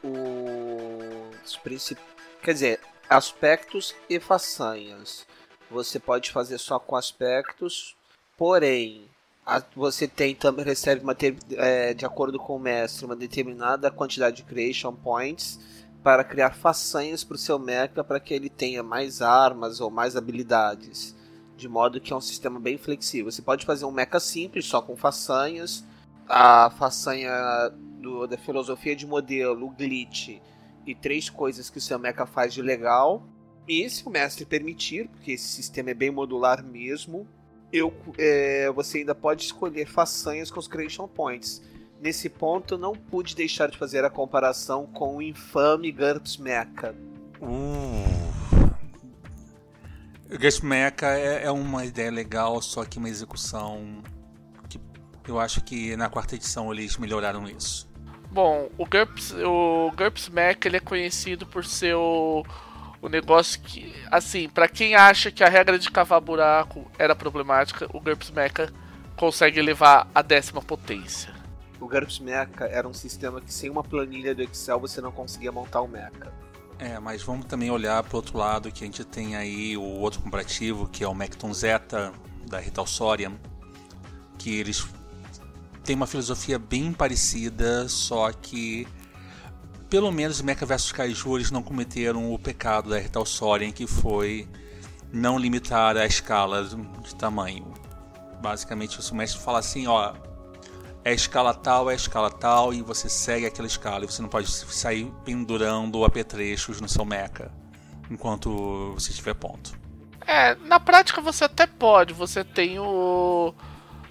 Speaker 4: os principais. Quer dizer, aspectos e façanhas. Você pode fazer só com aspectos, porém, a, você tem também recebe uma é, de acordo com o mestre uma determinada quantidade de creation points para criar façanhas para o seu mecha para que ele tenha mais armas ou mais habilidades de modo que é um sistema bem flexível você pode fazer um mecha simples só com façanhas a façanha do, da filosofia de modelo, o glitch e três coisas que o seu mecha faz de legal. E se o mestre permitir, porque esse sistema é bem modular mesmo, eu, é, você ainda pode escolher façanhas com os creation points. Nesse ponto, não pude deixar de fazer a comparação com o infame GURPS Mecha.
Speaker 2: Uh. GURPS Mecha é, é uma ideia legal, só que uma execução eu acho que na quarta edição eles melhoraram isso.
Speaker 3: Bom, o GURPS, o GURPS Mecha ele é conhecido por ser o, o negócio que, assim, para quem acha que a regra de cavar buraco era problemática, o GURPS Mecha consegue levar a décima potência.
Speaker 4: O GURPS Mecha era um sistema que sem uma planilha do Excel você não conseguia montar o Mecha.
Speaker 2: É, mas vamos também olhar para o outro lado que a gente tem aí o outro comparativo, que é o Mecton Zeta da Rital Sorian, que eles tem uma filosofia bem parecida, só que pelo menos em Mecha vs Kaiju eles não cometeram o pecado da Soren, que foi não limitar a escala de tamanho. Basicamente, o mestre fala assim, ó, é escala tal, é escala tal, e você segue aquela escala, e você não pode sair pendurando apetrechos no seu mecha enquanto você estiver ponto.
Speaker 3: É, na prática você até pode, você tem o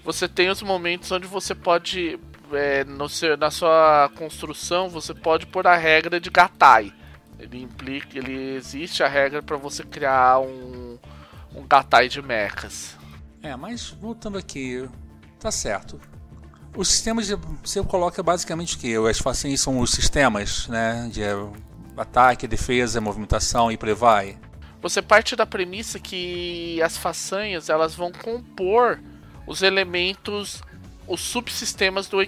Speaker 3: você tem os momentos onde você pode, é, no seu, na sua construção, você pode pôr a regra de Gatai. Ele implica, ele existe a regra para você criar um, um Gatai de mechas.
Speaker 2: É, mas voltando aqui, tá certo. Os sistemas de, você coloca basicamente o que? As facinhas são os sistemas, né, de ataque, defesa, movimentação e por aí vai.
Speaker 3: Você parte da premissa que as façanhas elas vão compor os elementos, os subsistemas do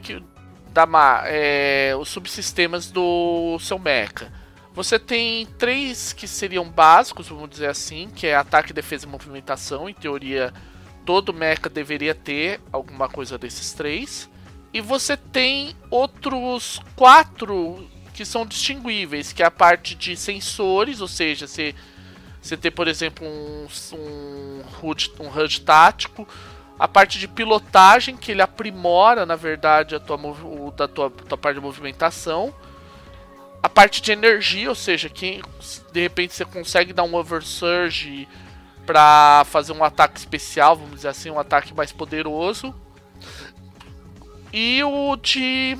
Speaker 3: da é, os subsistemas do seu mecha. Você tem três que seriam básicos, vamos dizer assim, que é ataque, defesa e movimentação. Em teoria, todo mecha deveria ter alguma coisa desses três. E você tem outros quatro que são distinguíveis, que é a parte de sensores, ou seja, você, você tem, por exemplo, um, um, HUD, um HUD tático, a parte de pilotagem, que ele aprimora, na verdade, a tua, o, da tua, tua parte de movimentação. A parte de energia, ou seja, que de repente você consegue dar um oversurge para fazer um ataque especial, vamos dizer assim, um ataque mais poderoso. E o de.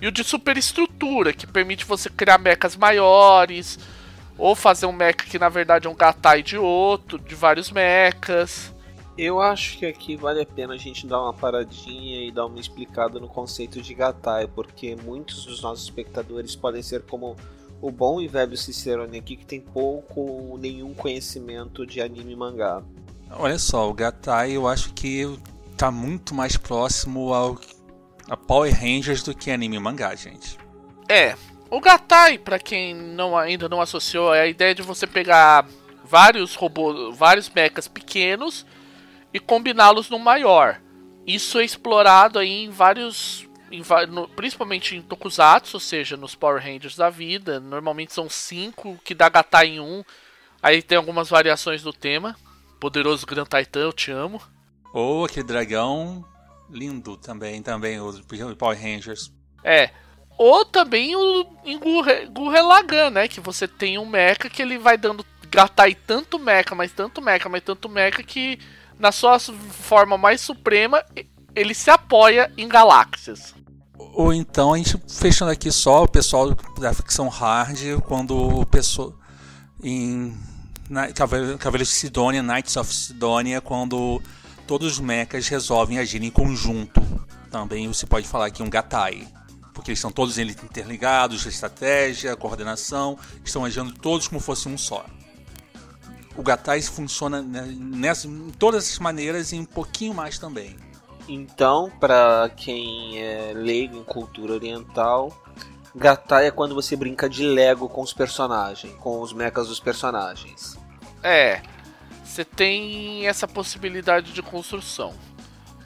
Speaker 3: E o de superestrutura, que permite você criar mechas maiores. Ou fazer um mecha que na verdade é um gatai de outro, de vários mechas.
Speaker 4: Eu acho que aqui vale a pena a gente dar uma paradinha e dar uma explicada no conceito de gatai, porque muitos dos nossos espectadores podem ser como o bom e velho Cicerone aqui que tem pouco ou nenhum conhecimento de anime e mangá.
Speaker 2: Olha só, o Gatai eu acho que tá muito mais próximo ao a Power Rangers do que anime e mangá, gente.
Speaker 3: É, o Gatai, para quem não, ainda não associou, é a ideia de você pegar vários robôs, vários mechas pequenos e combiná-los no maior. Isso é explorado aí em vários. Em, no, principalmente em Tokusatsu, ou seja, nos Power Rangers da vida. Normalmente são cinco que dá Gatai em um. Aí tem algumas variações do tema. Poderoso Grand Titan, eu te amo.
Speaker 2: Ou aquele dragão lindo também, também, os Power Rangers.
Speaker 3: É. Ou também o em Gurren né? Que você tem um mecha que ele vai dando Gatai tanto mecha, mas tanto mecha, mas tanto mecha que na sua forma mais suprema, ele se apoia em galáxias.
Speaker 2: Ou então a gente fechando aqui só o pessoal da ficção hard, quando o pessoal em Cavaleiros de Sidônia, Knights of Sidonia, quando todos os mechas resolvem agir em conjunto. Também você pode falar aqui um Gatai, porque eles estão todos interligados, estratégia, coordenação, estão agindo todos como fosse um só o Gatais funciona nessa, em todas essas maneiras e um pouquinho mais também.
Speaker 4: Então, para quem é leigo em cultura oriental, Gatai é quando você brinca de Lego com os personagens, com os mechas dos personagens.
Speaker 3: É, você tem essa possibilidade de construção.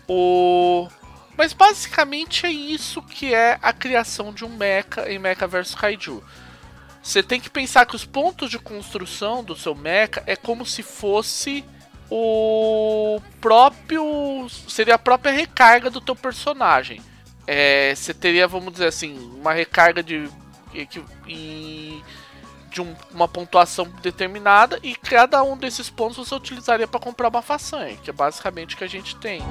Speaker 3: O mas basicamente é isso que é a criação de um mecha em Mecha vs Kaiju. Você tem que pensar que os pontos de construção do seu mecha é como se fosse o próprio. Seria a própria recarga do teu personagem. É, você teria, vamos dizer assim, uma recarga de. de um, uma pontuação determinada e cada um desses pontos você utilizaria para comprar uma façanha, que é basicamente o que a gente tem.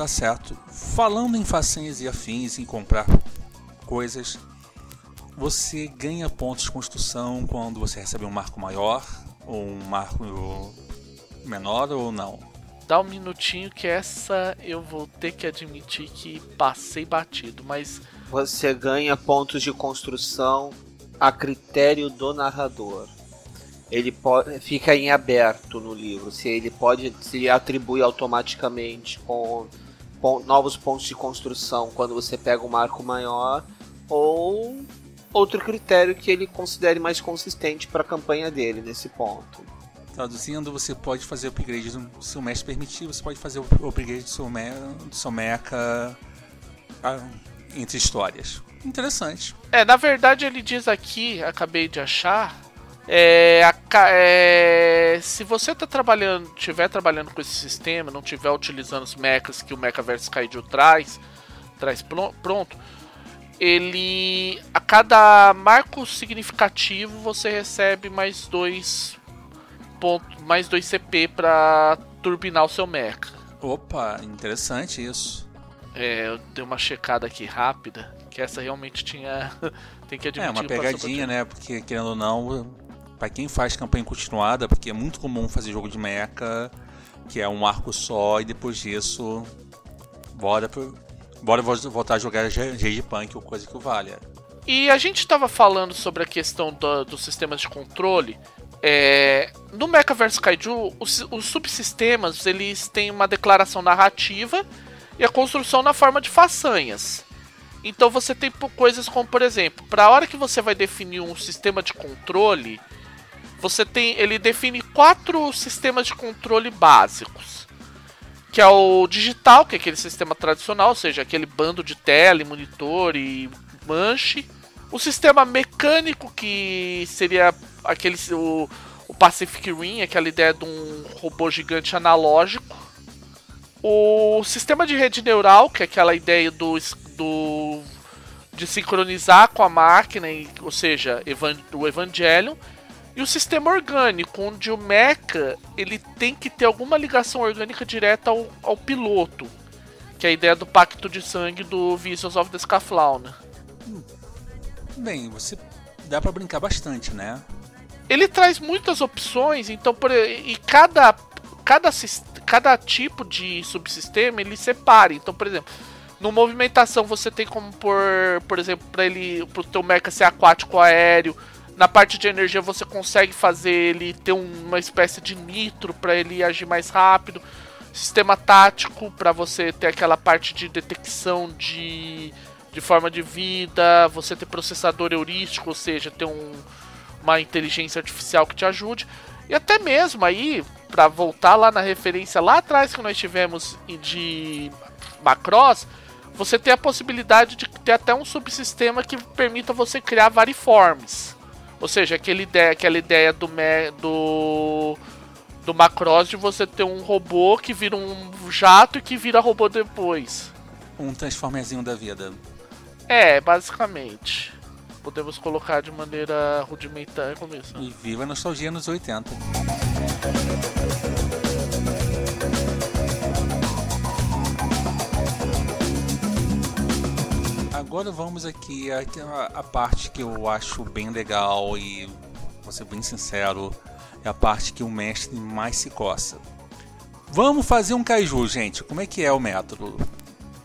Speaker 2: Tá certo. Falando em façanhas e afins, em comprar coisas, você ganha pontos de construção quando você recebe um marco maior ou um marco menor ou não?
Speaker 3: Dá um minutinho que essa eu vou ter que admitir que passei batido, mas.
Speaker 4: Você ganha pontos de construção a critério do narrador. Ele pode, fica em aberto no livro. Se ele pode se atribui automaticamente com novos pontos de construção quando você pega um marco maior, ou outro critério que ele considere mais consistente para a campanha dele nesse ponto.
Speaker 2: Traduzindo, você pode fazer o upgrade do seu mestre permitir, você pode fazer o upgrade do seu, me do seu mecha ah, entre histórias. Interessante.
Speaker 3: É, na verdade ele diz aqui, acabei de achar, é, a, é, se você tá trabalhando, tiver trabalhando com esse sistema, não tiver utilizando os mechas que o Mechaverse Kaiju traz, traz pronto, ele a cada marco significativo você recebe mais dois pontos, mais dois CP para turbinar o seu mecha.
Speaker 2: Opa, interessante isso.
Speaker 3: É, eu dei uma checada aqui rápida, que essa realmente tinha tem que admitir.
Speaker 2: É uma pegadinha, né? Porque querendo ou não, para quem faz campanha continuada, porque é muito comum fazer jogo de mecha, que é um arco só, e depois disso, bora, bora voltar a jogar Rage Punk ou coisa que o valha.
Speaker 3: E a gente estava falando sobre a questão do, dos sistemas de controle. É, no Mechaverse Kaiju, os, os, subsistemas eles têm uma declaração narrativa e a construção na forma de façanhas. Então você tem coisas como, por exemplo, para a hora que você vai definir um sistema de controle, você tem, ele define quatro sistemas de controle básicos, que é o digital, que é aquele sistema tradicional, ou seja, aquele bando de tela, monitor e manche. O sistema mecânico, que seria aquele o, o Pacific Rim, aquela ideia de um robô gigante analógico. O sistema de rede neural, que é aquela ideia do, do de sincronizar com a máquina, ou seja, o Evangelion, e o sistema orgânico, onde o mecha ele tem que ter alguma ligação orgânica direta ao, ao piloto, que é a ideia do pacto de sangue do Visions of the Scaflauna.
Speaker 2: Bem, você dá para brincar bastante, né?
Speaker 3: Ele traz muitas opções, então por, e cada cada cada tipo de subsistema ele separa. Então, por exemplo, no movimentação você tem como por, por exemplo, para ele pro teu mecha ser aquático ou aéreo. Na parte de energia você consegue fazer ele ter uma espécie de nitro para ele agir mais rápido. Sistema tático para você ter aquela parte de detecção de, de forma de vida, você ter processador heurístico, ou seja, ter um, uma inteligência artificial que te ajude. E até mesmo aí, para voltar lá na referência lá atrás que nós tivemos de Macross, você tem a possibilidade de ter até um subsistema que permita você criar variformes. Ou seja, aquela ideia, aquela ideia do, do, do Macross de você ter um robô que vira um jato e que vira robô depois.
Speaker 2: Um transformerzinho da vida.
Speaker 3: É, basicamente. Podemos colocar de maneira rudimentar como isso.
Speaker 2: E viva a nostalgia nos 80. Agora vamos aqui a, a, parte que eu acho bem legal e vou ser bem sincero, é a parte que o mestre mais se coça. Vamos fazer um kaiju, gente. Como é que é o método?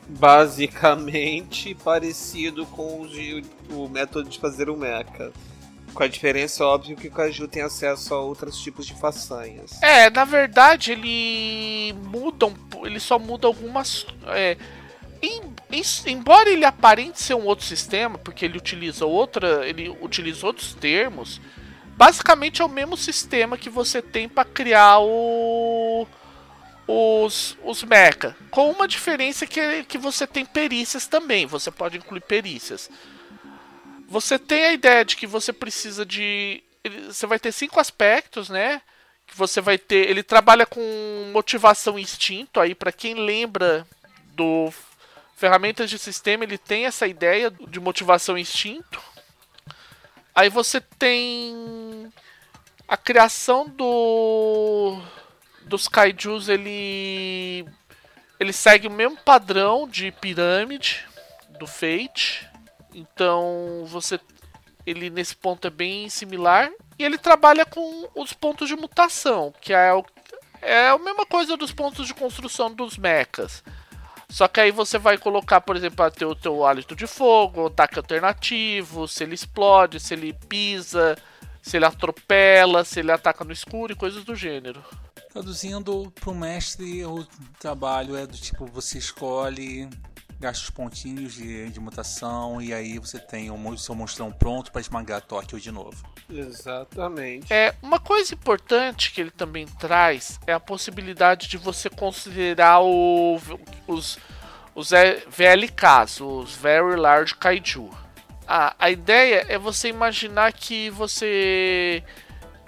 Speaker 4: Basicamente parecido com o, o método de fazer o mecha. Com a diferença, óbvio, que o Kaiju tem acesso a outros tipos de façanhas.
Speaker 3: É, na verdade, ele muda, ele só muda algumas. É, em, em, embora ele aparente ser um outro sistema, porque ele utiliza outra, ele utiliza outros termos, basicamente é o mesmo sistema que você tem para criar o os, os mecha, com uma diferença que, que você tem perícias também, você pode incluir perícias. Você tem a ideia de que você precisa de. Você vai ter cinco aspectos, né? Que você vai ter. Ele trabalha com motivação e instinto. Aí, para quem lembra do ferramentas de sistema, ele tem essa ideia de motivação e instinto. Aí você tem a criação do dos kaijus, ele ele segue o mesmo padrão de pirâmide do Fate. Então, você ele nesse ponto é bem similar e ele trabalha com os pontos de mutação, que é o, é a mesma coisa dos pontos de construção dos mechas. Só que aí você vai colocar, por exemplo, ter o teu hálito de fogo, ataque alternativo, se ele explode, se ele pisa, se ele atropela, se ele ataca no escuro e coisas do gênero.
Speaker 2: Traduzindo para o mestre, o trabalho é do tipo: você escolhe, gasta os pontinhos de, de mutação e aí você tem o seu monstrão pronto para esmagar Tóquio de novo.
Speaker 4: Exatamente.
Speaker 3: É, uma coisa importante que ele também traz é a possibilidade de você considerar o, os, os VLKs, os Very Large Kaiju. Ah, a ideia é você imaginar que você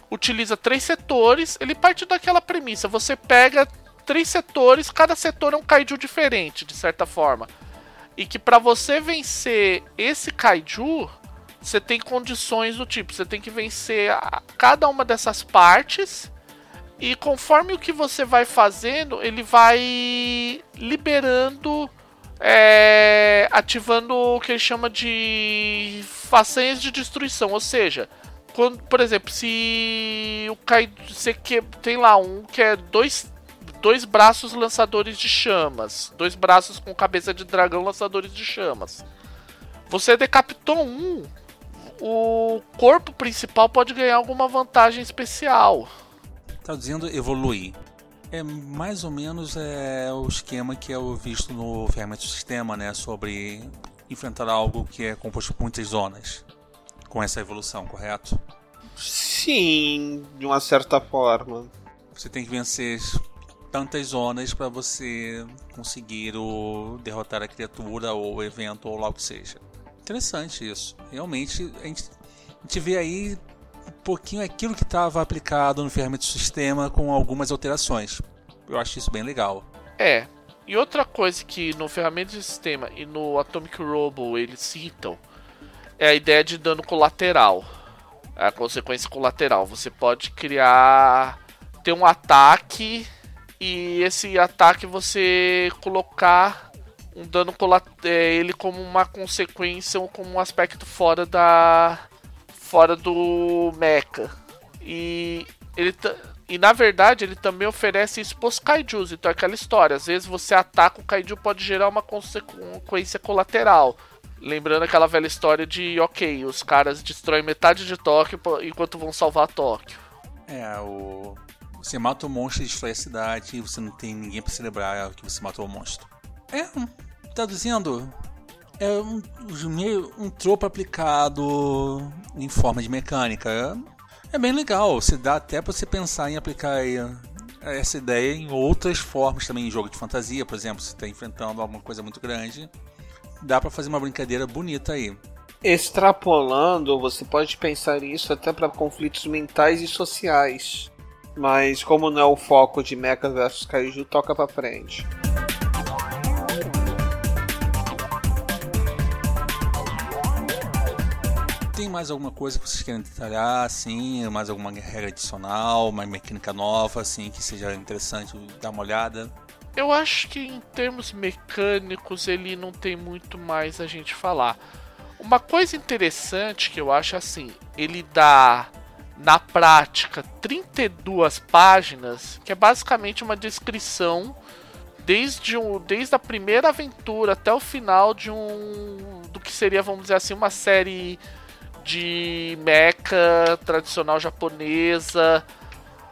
Speaker 3: utiliza três setores, ele parte daquela premissa, você pega três setores, cada setor é um kaiju diferente, de certa forma. E que para você vencer esse kaiju, você tem condições do tipo, você tem que vencer a, cada uma dessas partes e conforme o que você vai fazendo, ele vai liberando, é, ativando o que ele chama de façanhas de destruição, ou seja, quando, por exemplo, se o Kaido, você que tem lá um que é dois dois braços lançadores de chamas, dois braços com cabeça de dragão lançadores de chamas. Você decapitou um, o corpo principal pode ganhar alguma vantagem especial.
Speaker 2: Traduzindo, evoluir. É mais ou menos é, o esquema que é visto no ferramenta do sistema, né? Sobre enfrentar algo que é composto por muitas zonas com essa evolução, correto?
Speaker 4: Sim, de uma certa forma.
Speaker 2: Você tem que vencer tantas zonas para você conseguir o, derrotar a criatura ou o evento ou lá o que seja. Interessante isso. Realmente a gente, a gente vê aí um pouquinho aquilo que estava aplicado no ferramenta sistema com algumas alterações. Eu acho isso bem legal.
Speaker 3: É. E outra coisa que no ferramenta de sistema e no Atomic Robo eles citam é a ideia de dano colateral. A consequência colateral. Você pode criar. ter um ataque e esse ataque você colocar um dano. É, ele como uma consequência ou como um aspecto fora da. fora do mecha. E ele e na verdade ele também oferece isso pros kaijus. Então é aquela história, às vezes você ataca o kaiju pode gerar uma consequência colateral. Lembrando aquela velha história de, ok, os caras destroem metade de Tóquio enquanto vão salvar Tóquio.
Speaker 2: É, o. Você mata o monstro e destrói a cidade e você não tem ninguém para celebrar que você matou o monstro. É, traduzindo, é um, um tropo aplicado em forma de mecânica. É bem legal, se dá até para você pensar em aplicar essa ideia em outras formas também, em jogo de fantasia, por exemplo, se está enfrentando alguma coisa muito grande, dá para fazer uma brincadeira bonita aí.
Speaker 4: Extrapolando, você pode pensar isso até para conflitos mentais e sociais. Mas como não é o foco de Mecha vs Kaiju, toca para frente.
Speaker 2: tem mais alguma coisa que vocês querem detalhar, assim, mais alguma regra adicional, uma mecânica nova, assim, que seja interessante dar uma olhada?
Speaker 3: Eu acho que em termos mecânicos ele não tem muito mais a gente falar. Uma coisa interessante que eu acho assim, ele dá na prática 32 páginas, que é basicamente uma descrição desde, um, desde a primeira aventura até o final de um do que seria, vamos dizer assim, uma série de mecha tradicional japonesa,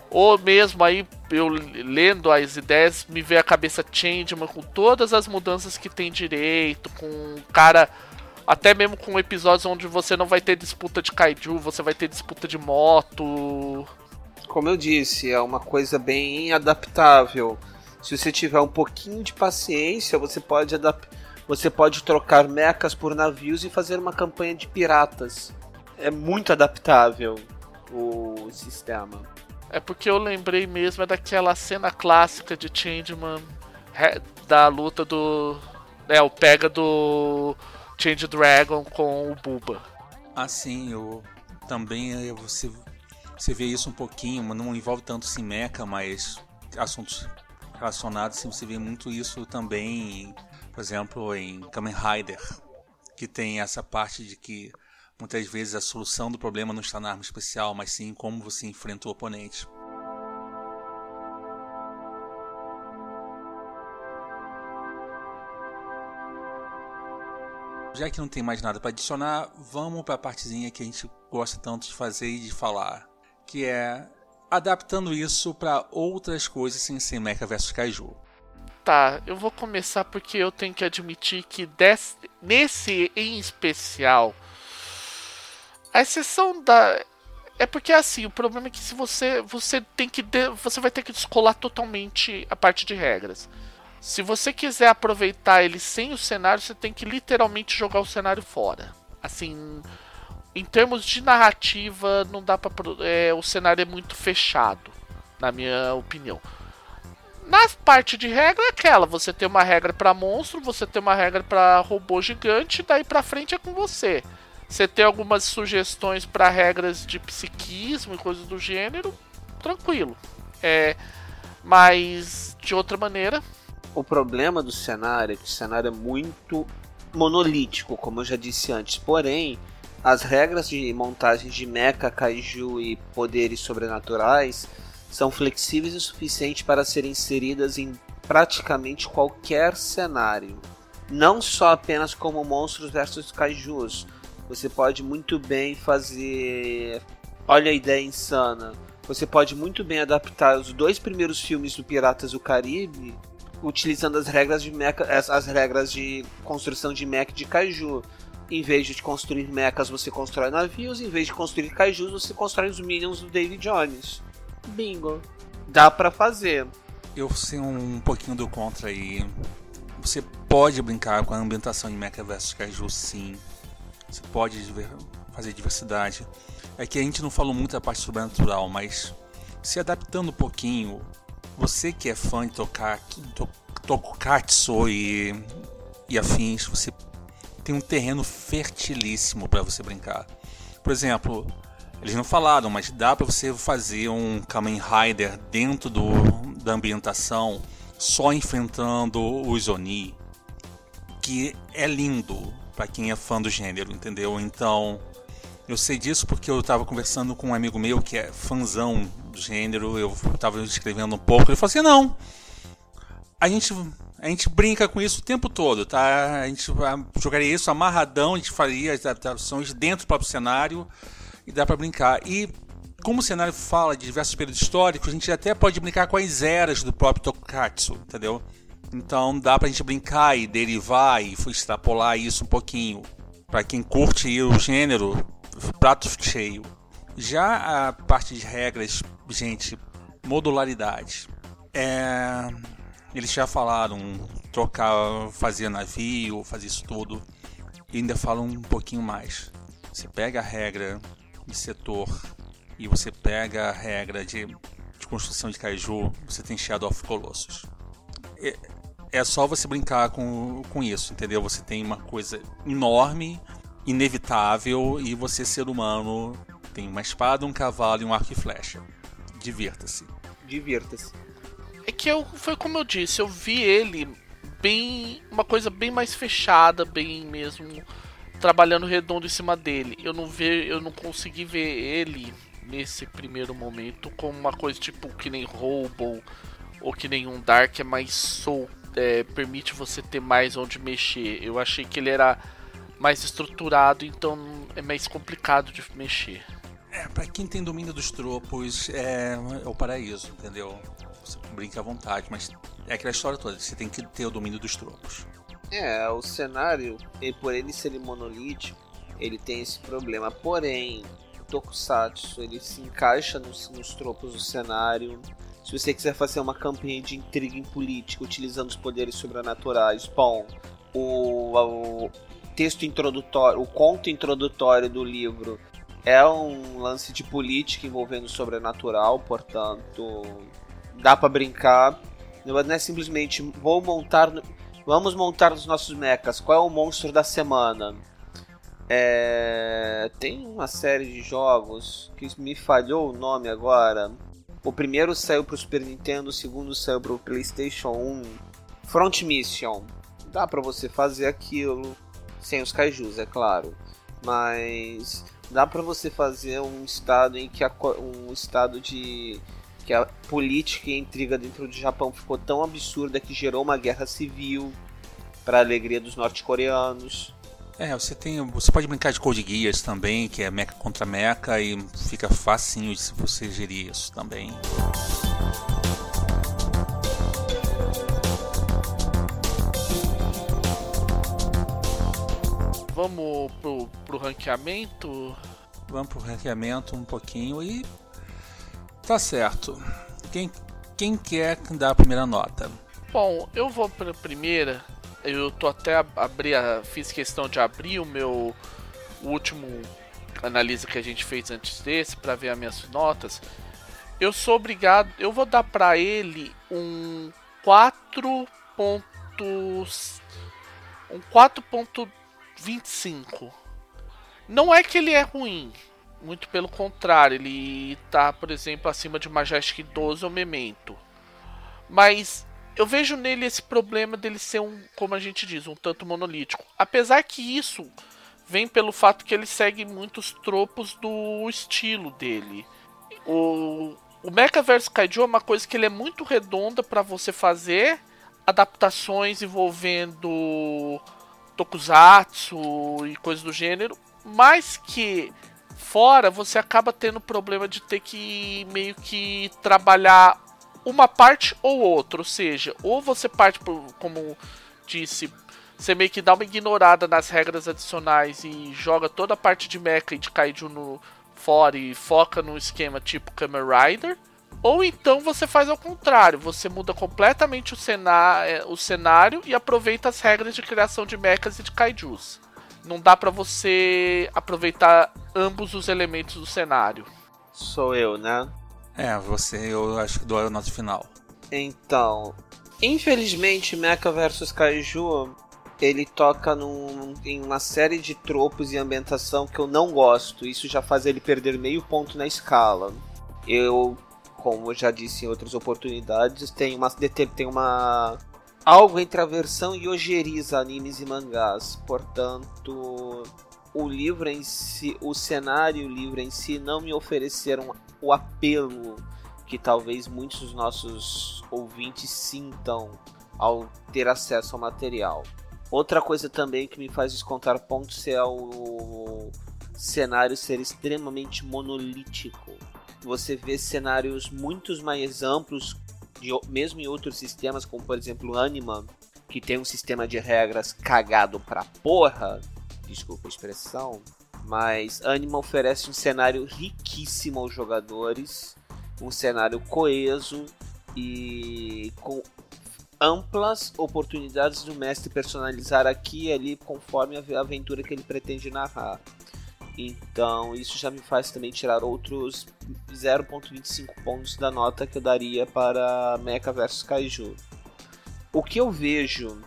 Speaker 3: ou mesmo aí eu lendo as ideias me vê a cabeça Changeman com todas as mudanças que tem direito, com cara até mesmo com episódios onde você não vai ter disputa de kaiju, você vai ter disputa de moto.
Speaker 4: Como eu disse, é uma coisa bem adaptável. Se você tiver um pouquinho de paciência, você pode adaptar você pode trocar mechas por navios e fazer uma campanha de piratas é muito adaptável o sistema.
Speaker 3: É porque eu lembrei mesmo é daquela cena clássica de Changeman da luta do. É, o pega do Change Dragon com o Buba.
Speaker 2: Ah, sim, eu também você, você vê isso um pouquinho, mas não envolve tanto mecha, mas assuntos relacionados, sim, você vê muito isso também, por exemplo, em Kamen Rider, que tem essa parte de que Muitas vezes a solução do problema não está na arma especial, mas sim como você enfrenta o oponente. Já que não tem mais nada para adicionar, vamos para a partezinha que a gente gosta tanto de fazer e de falar, que é adaptando isso para outras coisas sem ser Mecha vs Kaiju.
Speaker 3: Tá, eu vou começar porque eu tenho que admitir que desse, nesse em especial a exceção da. É porque assim, o problema é que se você. Você tem que. De... Você vai ter que descolar totalmente a parte de regras. Se você quiser aproveitar ele sem o cenário, você tem que literalmente jogar o cenário fora. Assim. Em termos de narrativa, não dá pra. É, o cenário é muito fechado, na minha opinião. Na parte de regra é aquela, você tem uma regra para monstro, você tem uma regra para robô gigante, daí para frente é com você. Você tem algumas sugestões para regras de psiquismo e coisas do gênero, tranquilo. É, mas de outra maneira.
Speaker 4: O problema do cenário é que o cenário é muito monolítico, como eu já disse antes. Porém, as regras de montagem de mecha, kaiju e poderes sobrenaturais são flexíveis o suficiente para serem inseridas em praticamente qualquer cenário. Não só apenas como monstros versus kaijus, você pode muito bem fazer. Olha a ideia insana. Você pode muito bem adaptar os dois primeiros filmes do Piratas do Caribe utilizando as regras de mecha, as regras de construção de mecha de kaiju. Em vez de construir mechas, você constrói navios. Em vez de construir kaijus, você constrói os minions do David Jones. Bingo. Dá para fazer.
Speaker 2: Eu sei um pouquinho do contra aí. Você pode brincar com a ambientação de Mecha vs Kaiju, sim. Você pode fazer diversidade. É que a gente não falou muito da parte sobrenatural, mas se adaptando um pouquinho, você que é fã de tocar, to, Tokukatsu e, e afins, você tem um terreno fertilíssimo para você brincar. Por exemplo, eles não falaram, mas dá para você fazer um Kamen Rider dentro do, da ambientação só enfrentando os Oni, que é lindo para quem é fã do gênero, entendeu? Então, eu sei disso porque eu estava conversando com um amigo meu que é fãzão do gênero, eu estava escrevendo um pouco, ele falou assim: "Não, a gente a gente brinca com isso o tempo todo, tá? A gente jogaria isso amarradão, a gente faria as adaptações dentro do próprio cenário e dá para brincar. E como o cenário fala de diversos períodos históricos, a gente até pode brincar com as eras do próprio Tokatsu, entendeu? Então dá pra gente brincar e derivar e extrapolar isso um pouquinho. Para quem curte o gênero, prato cheio. Já a parte de regras, gente, modularidade. É, eles já falaram trocar, fazer navio, fazer isso tudo. E ainda falam um pouquinho mais. Você pega a regra de setor e você pega a regra de, de construção de kaiju, você tem Shadow of Colossus. É, é só você brincar com, com isso, entendeu? Você tem uma coisa enorme, inevitável, e você, ser humano, tem uma espada, um cavalo e um arco e flecha. Divirta-se.
Speaker 4: Divirta-se.
Speaker 3: É que eu, foi como eu disse, eu vi ele bem. uma coisa bem mais fechada, bem mesmo trabalhando redondo em cima dele. Eu não ve, eu não consegui ver ele nesse primeiro momento como uma coisa tipo que nem Robo ou que nem um Dark é mais solto, é, permite você ter mais onde mexer. Eu achei que ele era mais estruturado, então é mais complicado de mexer.
Speaker 2: É, pra quem tem domínio dos tropos, é, é o paraíso, entendeu? Você brinca à vontade, mas é aquela história toda, você tem que ter o domínio dos tropos.
Speaker 4: É, o cenário, por ele ser monolítico, ele tem esse problema. Porém, Tokusatsu ele se encaixa nos, nos tropos do cenário. Se você quiser fazer uma campanha de intriga em política utilizando os poderes sobrenaturais, bom, o, o texto introdutório, o conto introdutório do livro é um lance de política envolvendo o sobrenatural, portanto, dá para brincar. Não é simplesmente vou montar, vamos montar os nossos mechas. Qual é o monstro da semana? É... Tem uma série de jogos que me falhou o nome agora. O primeiro saiu para o Super Nintendo, o segundo saiu para o PlayStation 1. Front Mission. Dá para você fazer aquilo sem os kaijus, é claro. Mas dá para você fazer um estado em que a, um estado de que a política e a intriga dentro do Japão ficou tão absurda que gerou uma guerra civil para alegria dos norte-coreanos.
Speaker 2: É, você tem. Você pode brincar de Code Geass também, que é mecha contra mecha, e fica facinho se você gerir isso também.
Speaker 3: vamos pro, pro ranqueamento?
Speaker 2: Vamos pro ranqueamento um pouquinho e. Tá certo. Quem, quem quer dar a primeira nota?
Speaker 3: Bom, eu vou pra primeira. Eu tô até abri a, fiz questão de abrir o meu último analisa que a gente fez antes desse para ver as minhas notas. Eu sou obrigado, eu vou dar para ele um 4. um 4.2 25. Não é que ele é ruim, muito pelo contrário, ele tá, por exemplo, acima de Majestic 12 ou Memento. Mas eu vejo nele esse problema dele ser um, como a gente diz, um tanto monolítico. Apesar que isso vem pelo fato que ele segue muitos tropos do estilo dele. O, o Mecha vs Kaiju é uma coisa que ele é muito redonda para você fazer adaptações envolvendo tokusatsu e coisas do gênero, mas que fora você acaba tendo problema de ter que meio que trabalhar uma parte ou outra, ou seja, ou você parte por, como disse, você meio que dá uma ignorada nas regras adicionais e joga toda a parte de mecha e de kaiju no fora e foca no esquema tipo Kamen Rider, ou então você faz ao contrário, você muda completamente o, cenário, é, o cenário e aproveita as regras de criação de mechas e de kaijus. Não dá para você aproveitar ambos os elementos do cenário.
Speaker 4: Sou eu, né?
Speaker 2: É, você eu acho que dou a nota final.
Speaker 4: Então, Infelizmente, Mecha vs Kaiju ele toca num, em uma série de tropos e ambientação que eu não gosto. Isso já faz ele perder meio ponto na escala. Eu, como eu já disse em outras oportunidades, tem uma, tem uma algo entre aversão e ojeriza animes e mangás. Portanto, o livro em si, o cenário e o livro em si não me ofereceram o apelo que talvez muitos dos nossos ouvintes sintam ao ter acesso ao material. Outra coisa também que me faz descontar pontos é o cenário ser extremamente monolítico. Você vê cenários muito mais amplos, de, mesmo em outros sistemas, como por exemplo Anima, que tem um sistema de regras cagado pra porra, desculpa a expressão, mas Anima oferece um cenário riquíssimo aos jogadores, um cenário coeso e com amplas oportunidades do mestre personalizar aqui e ali conforme a aventura que ele pretende narrar. Então isso já me faz também tirar outros 0.25 pontos da nota que eu daria para Mecha vs Kaiju. O que eu vejo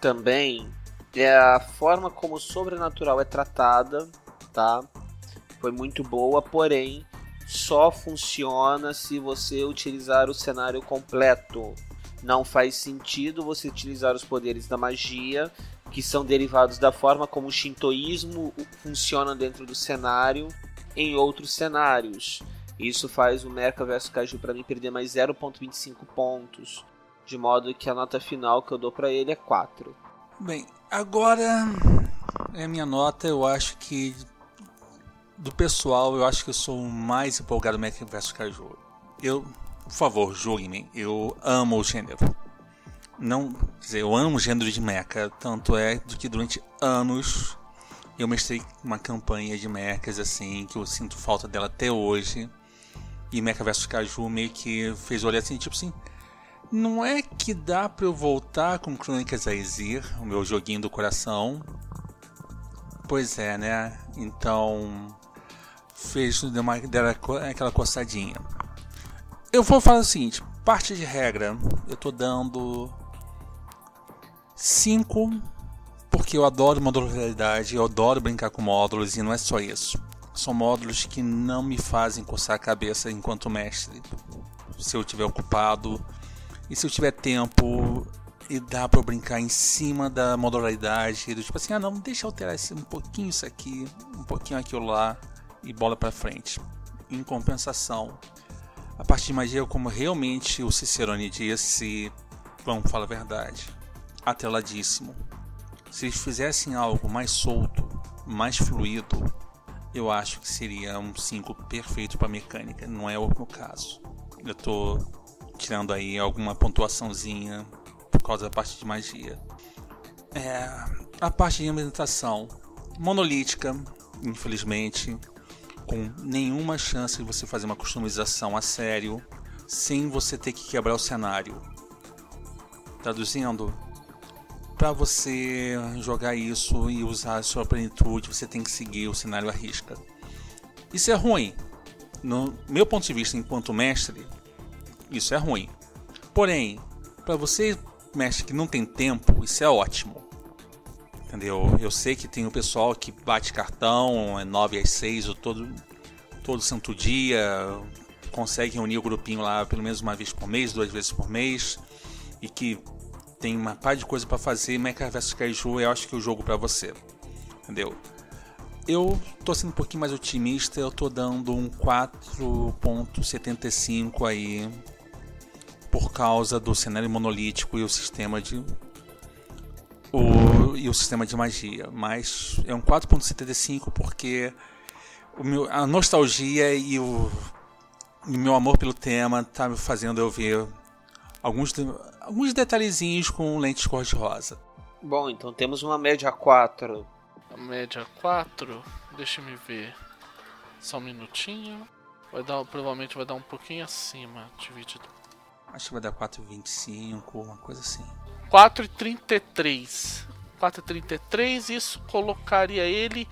Speaker 4: também é a forma como o sobrenatural é tratada, tá? Foi muito boa, porém só funciona se você utilizar o cenário completo não faz sentido você utilizar os poderes da magia, que são derivados da forma como o shintoísmo funciona dentro do cenário, em outros cenários. Isso faz o Mecha vs Kaiju para mim perder mais 0.25 pontos, de modo que a nota final que eu dou para ele é 4.
Speaker 2: Bem, agora é a minha nota, eu acho que do pessoal, eu acho que eu sou o mais empolgado Mecha vs Kaiju. Eu por favor, julguem-me. Eu amo o gênero. Não, quer dizer, eu amo o gênero de mecha. Tanto é do que durante anos eu mestrei uma campanha de mechas assim, que eu sinto falta dela até hoje. E Mecha vs Caju meio que fez olhar assim, tipo assim. Não é que dá pra eu voltar com Crônicas Aesir, o meu joguinho do coração. Pois é, né? Então. Fez uma, aquela coçadinha. Eu vou falar o seguinte, parte de regra, eu tô dando 5 porque eu adoro modularidade, eu adoro brincar com módulos e não é só isso. São módulos que não me fazem coçar a cabeça enquanto mestre. Se eu estiver ocupado e se eu tiver tempo e dá para brincar em cima da modularidade, tipo assim, ah não, deixa eu alterar esse, um pouquinho isso aqui, um pouquinho aquilo lá e bola para frente. Em compensação, a parte de magia, como realmente o Cicerone disse, vamos falar a verdade, atreladíssimo. Se eles fizessem algo mais solto, mais fluido, eu acho que seria um 5 perfeito para mecânica. Não é o meu caso. Eu estou tirando aí alguma pontuaçãozinha por causa da parte de magia. É, a parte de ambientação monolítica, infelizmente com nenhuma chance de você fazer uma customização a sério sem você ter que quebrar o cenário. Traduzindo, para você jogar isso e usar a sua plenitude, você tem que seguir o cenário à risca. Isso é ruim. No meu ponto de vista, enquanto mestre, isso é ruim. Porém, para você, mestre que não tem tempo, isso é ótimo. Entendeu? Eu sei que tem o pessoal que bate cartão, é 9 às 6, ou todo, todo santo dia, consegue reunir o grupinho lá pelo menos uma vez por mês, duas vezes por mês, e que tem uma par de coisa para fazer. Mecha vs Kaiju eu acho que é o jogo para você. Entendeu? Eu tô sendo um pouquinho mais otimista, eu tô dando um 4.75 aí por causa do cenário monolítico e o sistema de o, e o sistema de magia, mas é um 4.75 porque meu, a nostalgia e o, o meu amor pelo tema tá me fazendo eu ver alguns, alguns detalhezinhos com lentes cor-de-rosa.
Speaker 4: Bom, então temos uma média 4.
Speaker 3: A média 4? Deixa me ver. Só um minutinho. Vai dar, provavelmente vai dar um pouquinho acima dividido.
Speaker 2: Acho que vai dar 4,25, uma coisa assim.
Speaker 3: 4,33. 4,33, isso colocaria ele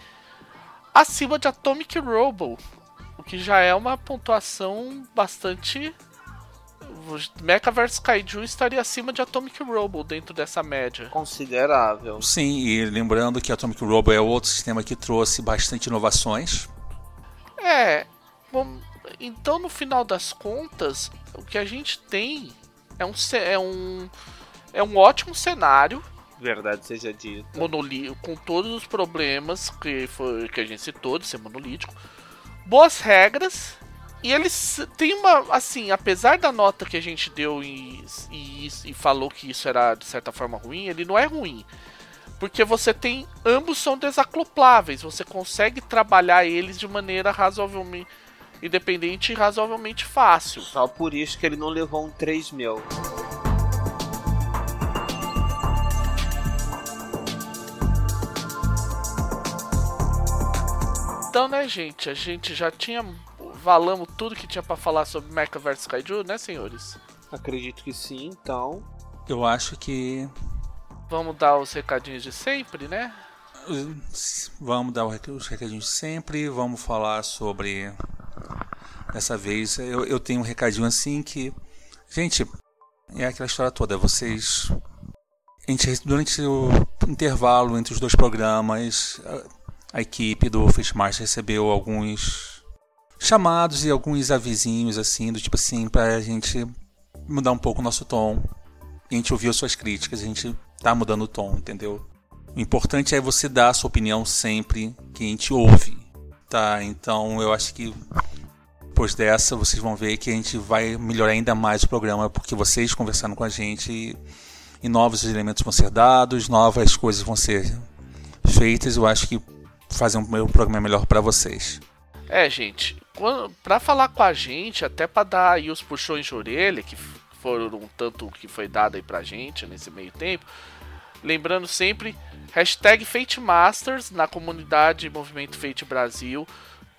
Speaker 3: acima de Atomic Robo, o que já é uma pontuação bastante, Mecha vs Kaiju estaria acima de Atomic Robo dentro dessa média.
Speaker 4: Considerável.
Speaker 2: Sim, e lembrando que Atomic Robo é outro sistema que trouxe bastante inovações.
Speaker 3: É, bom, então no final das contas, o que a gente tem é um, é um, é um ótimo cenário
Speaker 4: verdade seja dita.
Speaker 3: Monolítico, com todos os problemas que, foi, que a gente citou de ser monolítico. Boas regras. E eles tem uma. Assim, apesar da nota que a gente deu e, e, e falou que isso era de certa forma ruim, ele não é ruim. Porque você tem. Ambos são desacopláveis. Você consegue trabalhar eles de maneira razoavelmente independente e razoavelmente fácil.
Speaker 4: Só por isso que ele não levou um 3 mil.
Speaker 3: Então, né, gente? A gente já tinha. Valamos tudo que tinha para falar sobre Mecha vs Kaiju, né, senhores?
Speaker 4: Acredito que sim, então.
Speaker 2: Eu acho que.
Speaker 3: Vamos dar os recadinhos de sempre, né?
Speaker 2: Vamos dar os recadinhos de sempre. Vamos falar sobre. Dessa vez, eu, eu tenho um recadinho assim que. Gente, é aquela história toda. Vocês. A gente, durante o intervalo entre os dois programas, a equipe do Fishmart recebeu alguns chamados e alguns avisinhos assim, do tipo assim, pra gente mudar um pouco o nosso tom. A gente ouviu suas críticas, a gente tá mudando o tom, entendeu? O importante é você dar a sua opinião sempre que a gente ouve, tá? Então eu acho que depois dessa vocês vão ver que a gente vai melhorar ainda mais o programa, porque vocês conversaram com a gente e, e novos elementos vão ser dados, novas coisas vão ser feitas. Eu acho que fazer um, programa melhor para vocês.
Speaker 3: É, gente, para falar com a gente, até para dar aí os puxões de orelha, que foram um tanto que foi dado aí pra gente nesse meio tempo, lembrando sempre, hashtag FateMasters na comunidade Movimento Fate Brasil,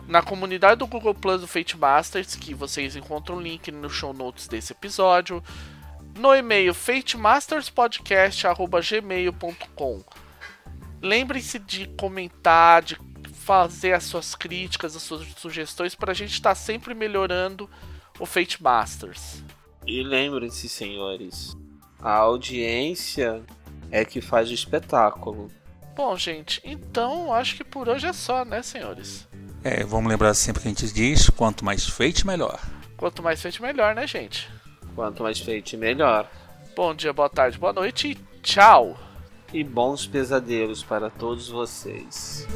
Speaker 3: na comunidade do Google Plus do Fate Masters, que vocês encontram o link no show notes desse episódio, no e-mail fatemasterspodcast.gmail.com Lembre-se de comentar, de fazer as suas críticas, as suas sugestões para a gente estar tá sempre melhorando o Fate Masters.
Speaker 4: E lembrem-se, senhores, a audiência é que faz o espetáculo.
Speaker 3: Bom, gente, então acho que por hoje é só, né, senhores?
Speaker 2: É, vamos lembrar sempre que a gente diz: quanto mais Fate, melhor.
Speaker 3: Quanto mais Fate, melhor, né, gente?
Speaker 4: Quanto mais Fate, melhor.
Speaker 3: Bom dia, boa tarde, boa noite e tchau!
Speaker 4: e bons pesadelos para todos vocês.